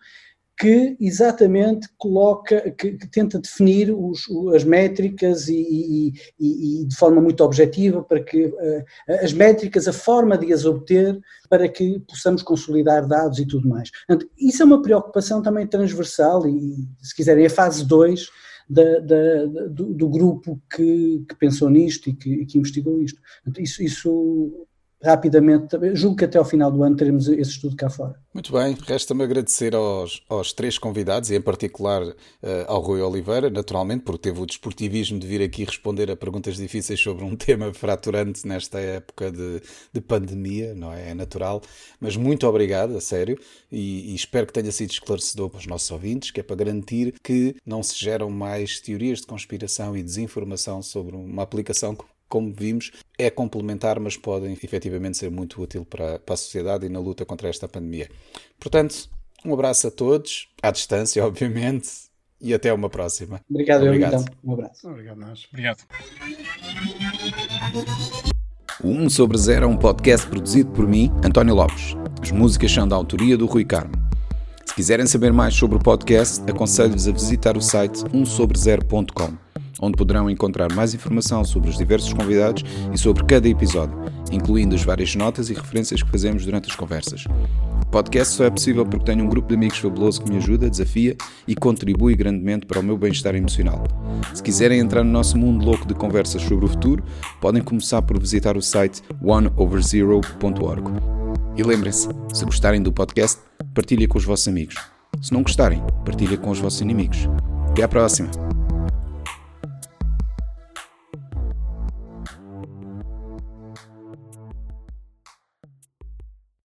que exatamente coloca, que, que tenta definir os, as métricas e, e, e, de forma muito objetiva para que uh, as métricas, a forma de as obter, para que possamos consolidar dados e tudo mais. Portanto, isso é uma preocupação também transversal e, se quiserem, é a fase 2 da, da, do, do, grupo que, que, pensou nisto e que, que investigou isto. Portanto, isso, isso rapidamente, julgo que até ao final do ano teremos esse estudo cá fora. Muito bem, resta-me agradecer aos, aos três convidados e em particular uh, ao Rui Oliveira, naturalmente, porque teve o desportivismo de vir aqui responder a perguntas difíceis sobre um tema fraturante nesta época de, de pandemia, não é? É natural. Mas muito obrigado, a sério, e, e espero que tenha sido esclarecedor para os nossos ouvintes, que é para garantir que não se geram mais teorias de conspiração e desinformação sobre uma aplicação como vimos, é complementar, mas podem efetivamente ser muito útil para, para a sociedade e na luta contra esta pandemia. Portanto, um abraço a todos, à distância, obviamente, e até uma próxima. Obrigado, Obrigado. Eu, então. Um abraço. Obrigado, nós. Obrigado. O 1 sobre 0 é um podcast produzido por mim, António Lopes. As músicas são da autoria do Rui Carmo. Se quiserem saber mais sobre o podcast, aconselho-vos a visitar o site 1sobre0.com onde poderão encontrar mais informação sobre os diversos convidados e sobre cada episódio, incluindo as várias notas e referências que fazemos durante as conversas. O podcast só é possível porque tenho um grupo de amigos fabuloso que me ajuda, desafia e contribui grandemente para o meu bem-estar emocional. Se quiserem entrar no nosso mundo louco de conversas sobre o futuro, podem começar por visitar o site oneoverzero.org. E lembrem-se, se gostarem do podcast, partilhem com os vossos amigos. Se não gostarem, partilhem com os vossos inimigos. Até à próxima!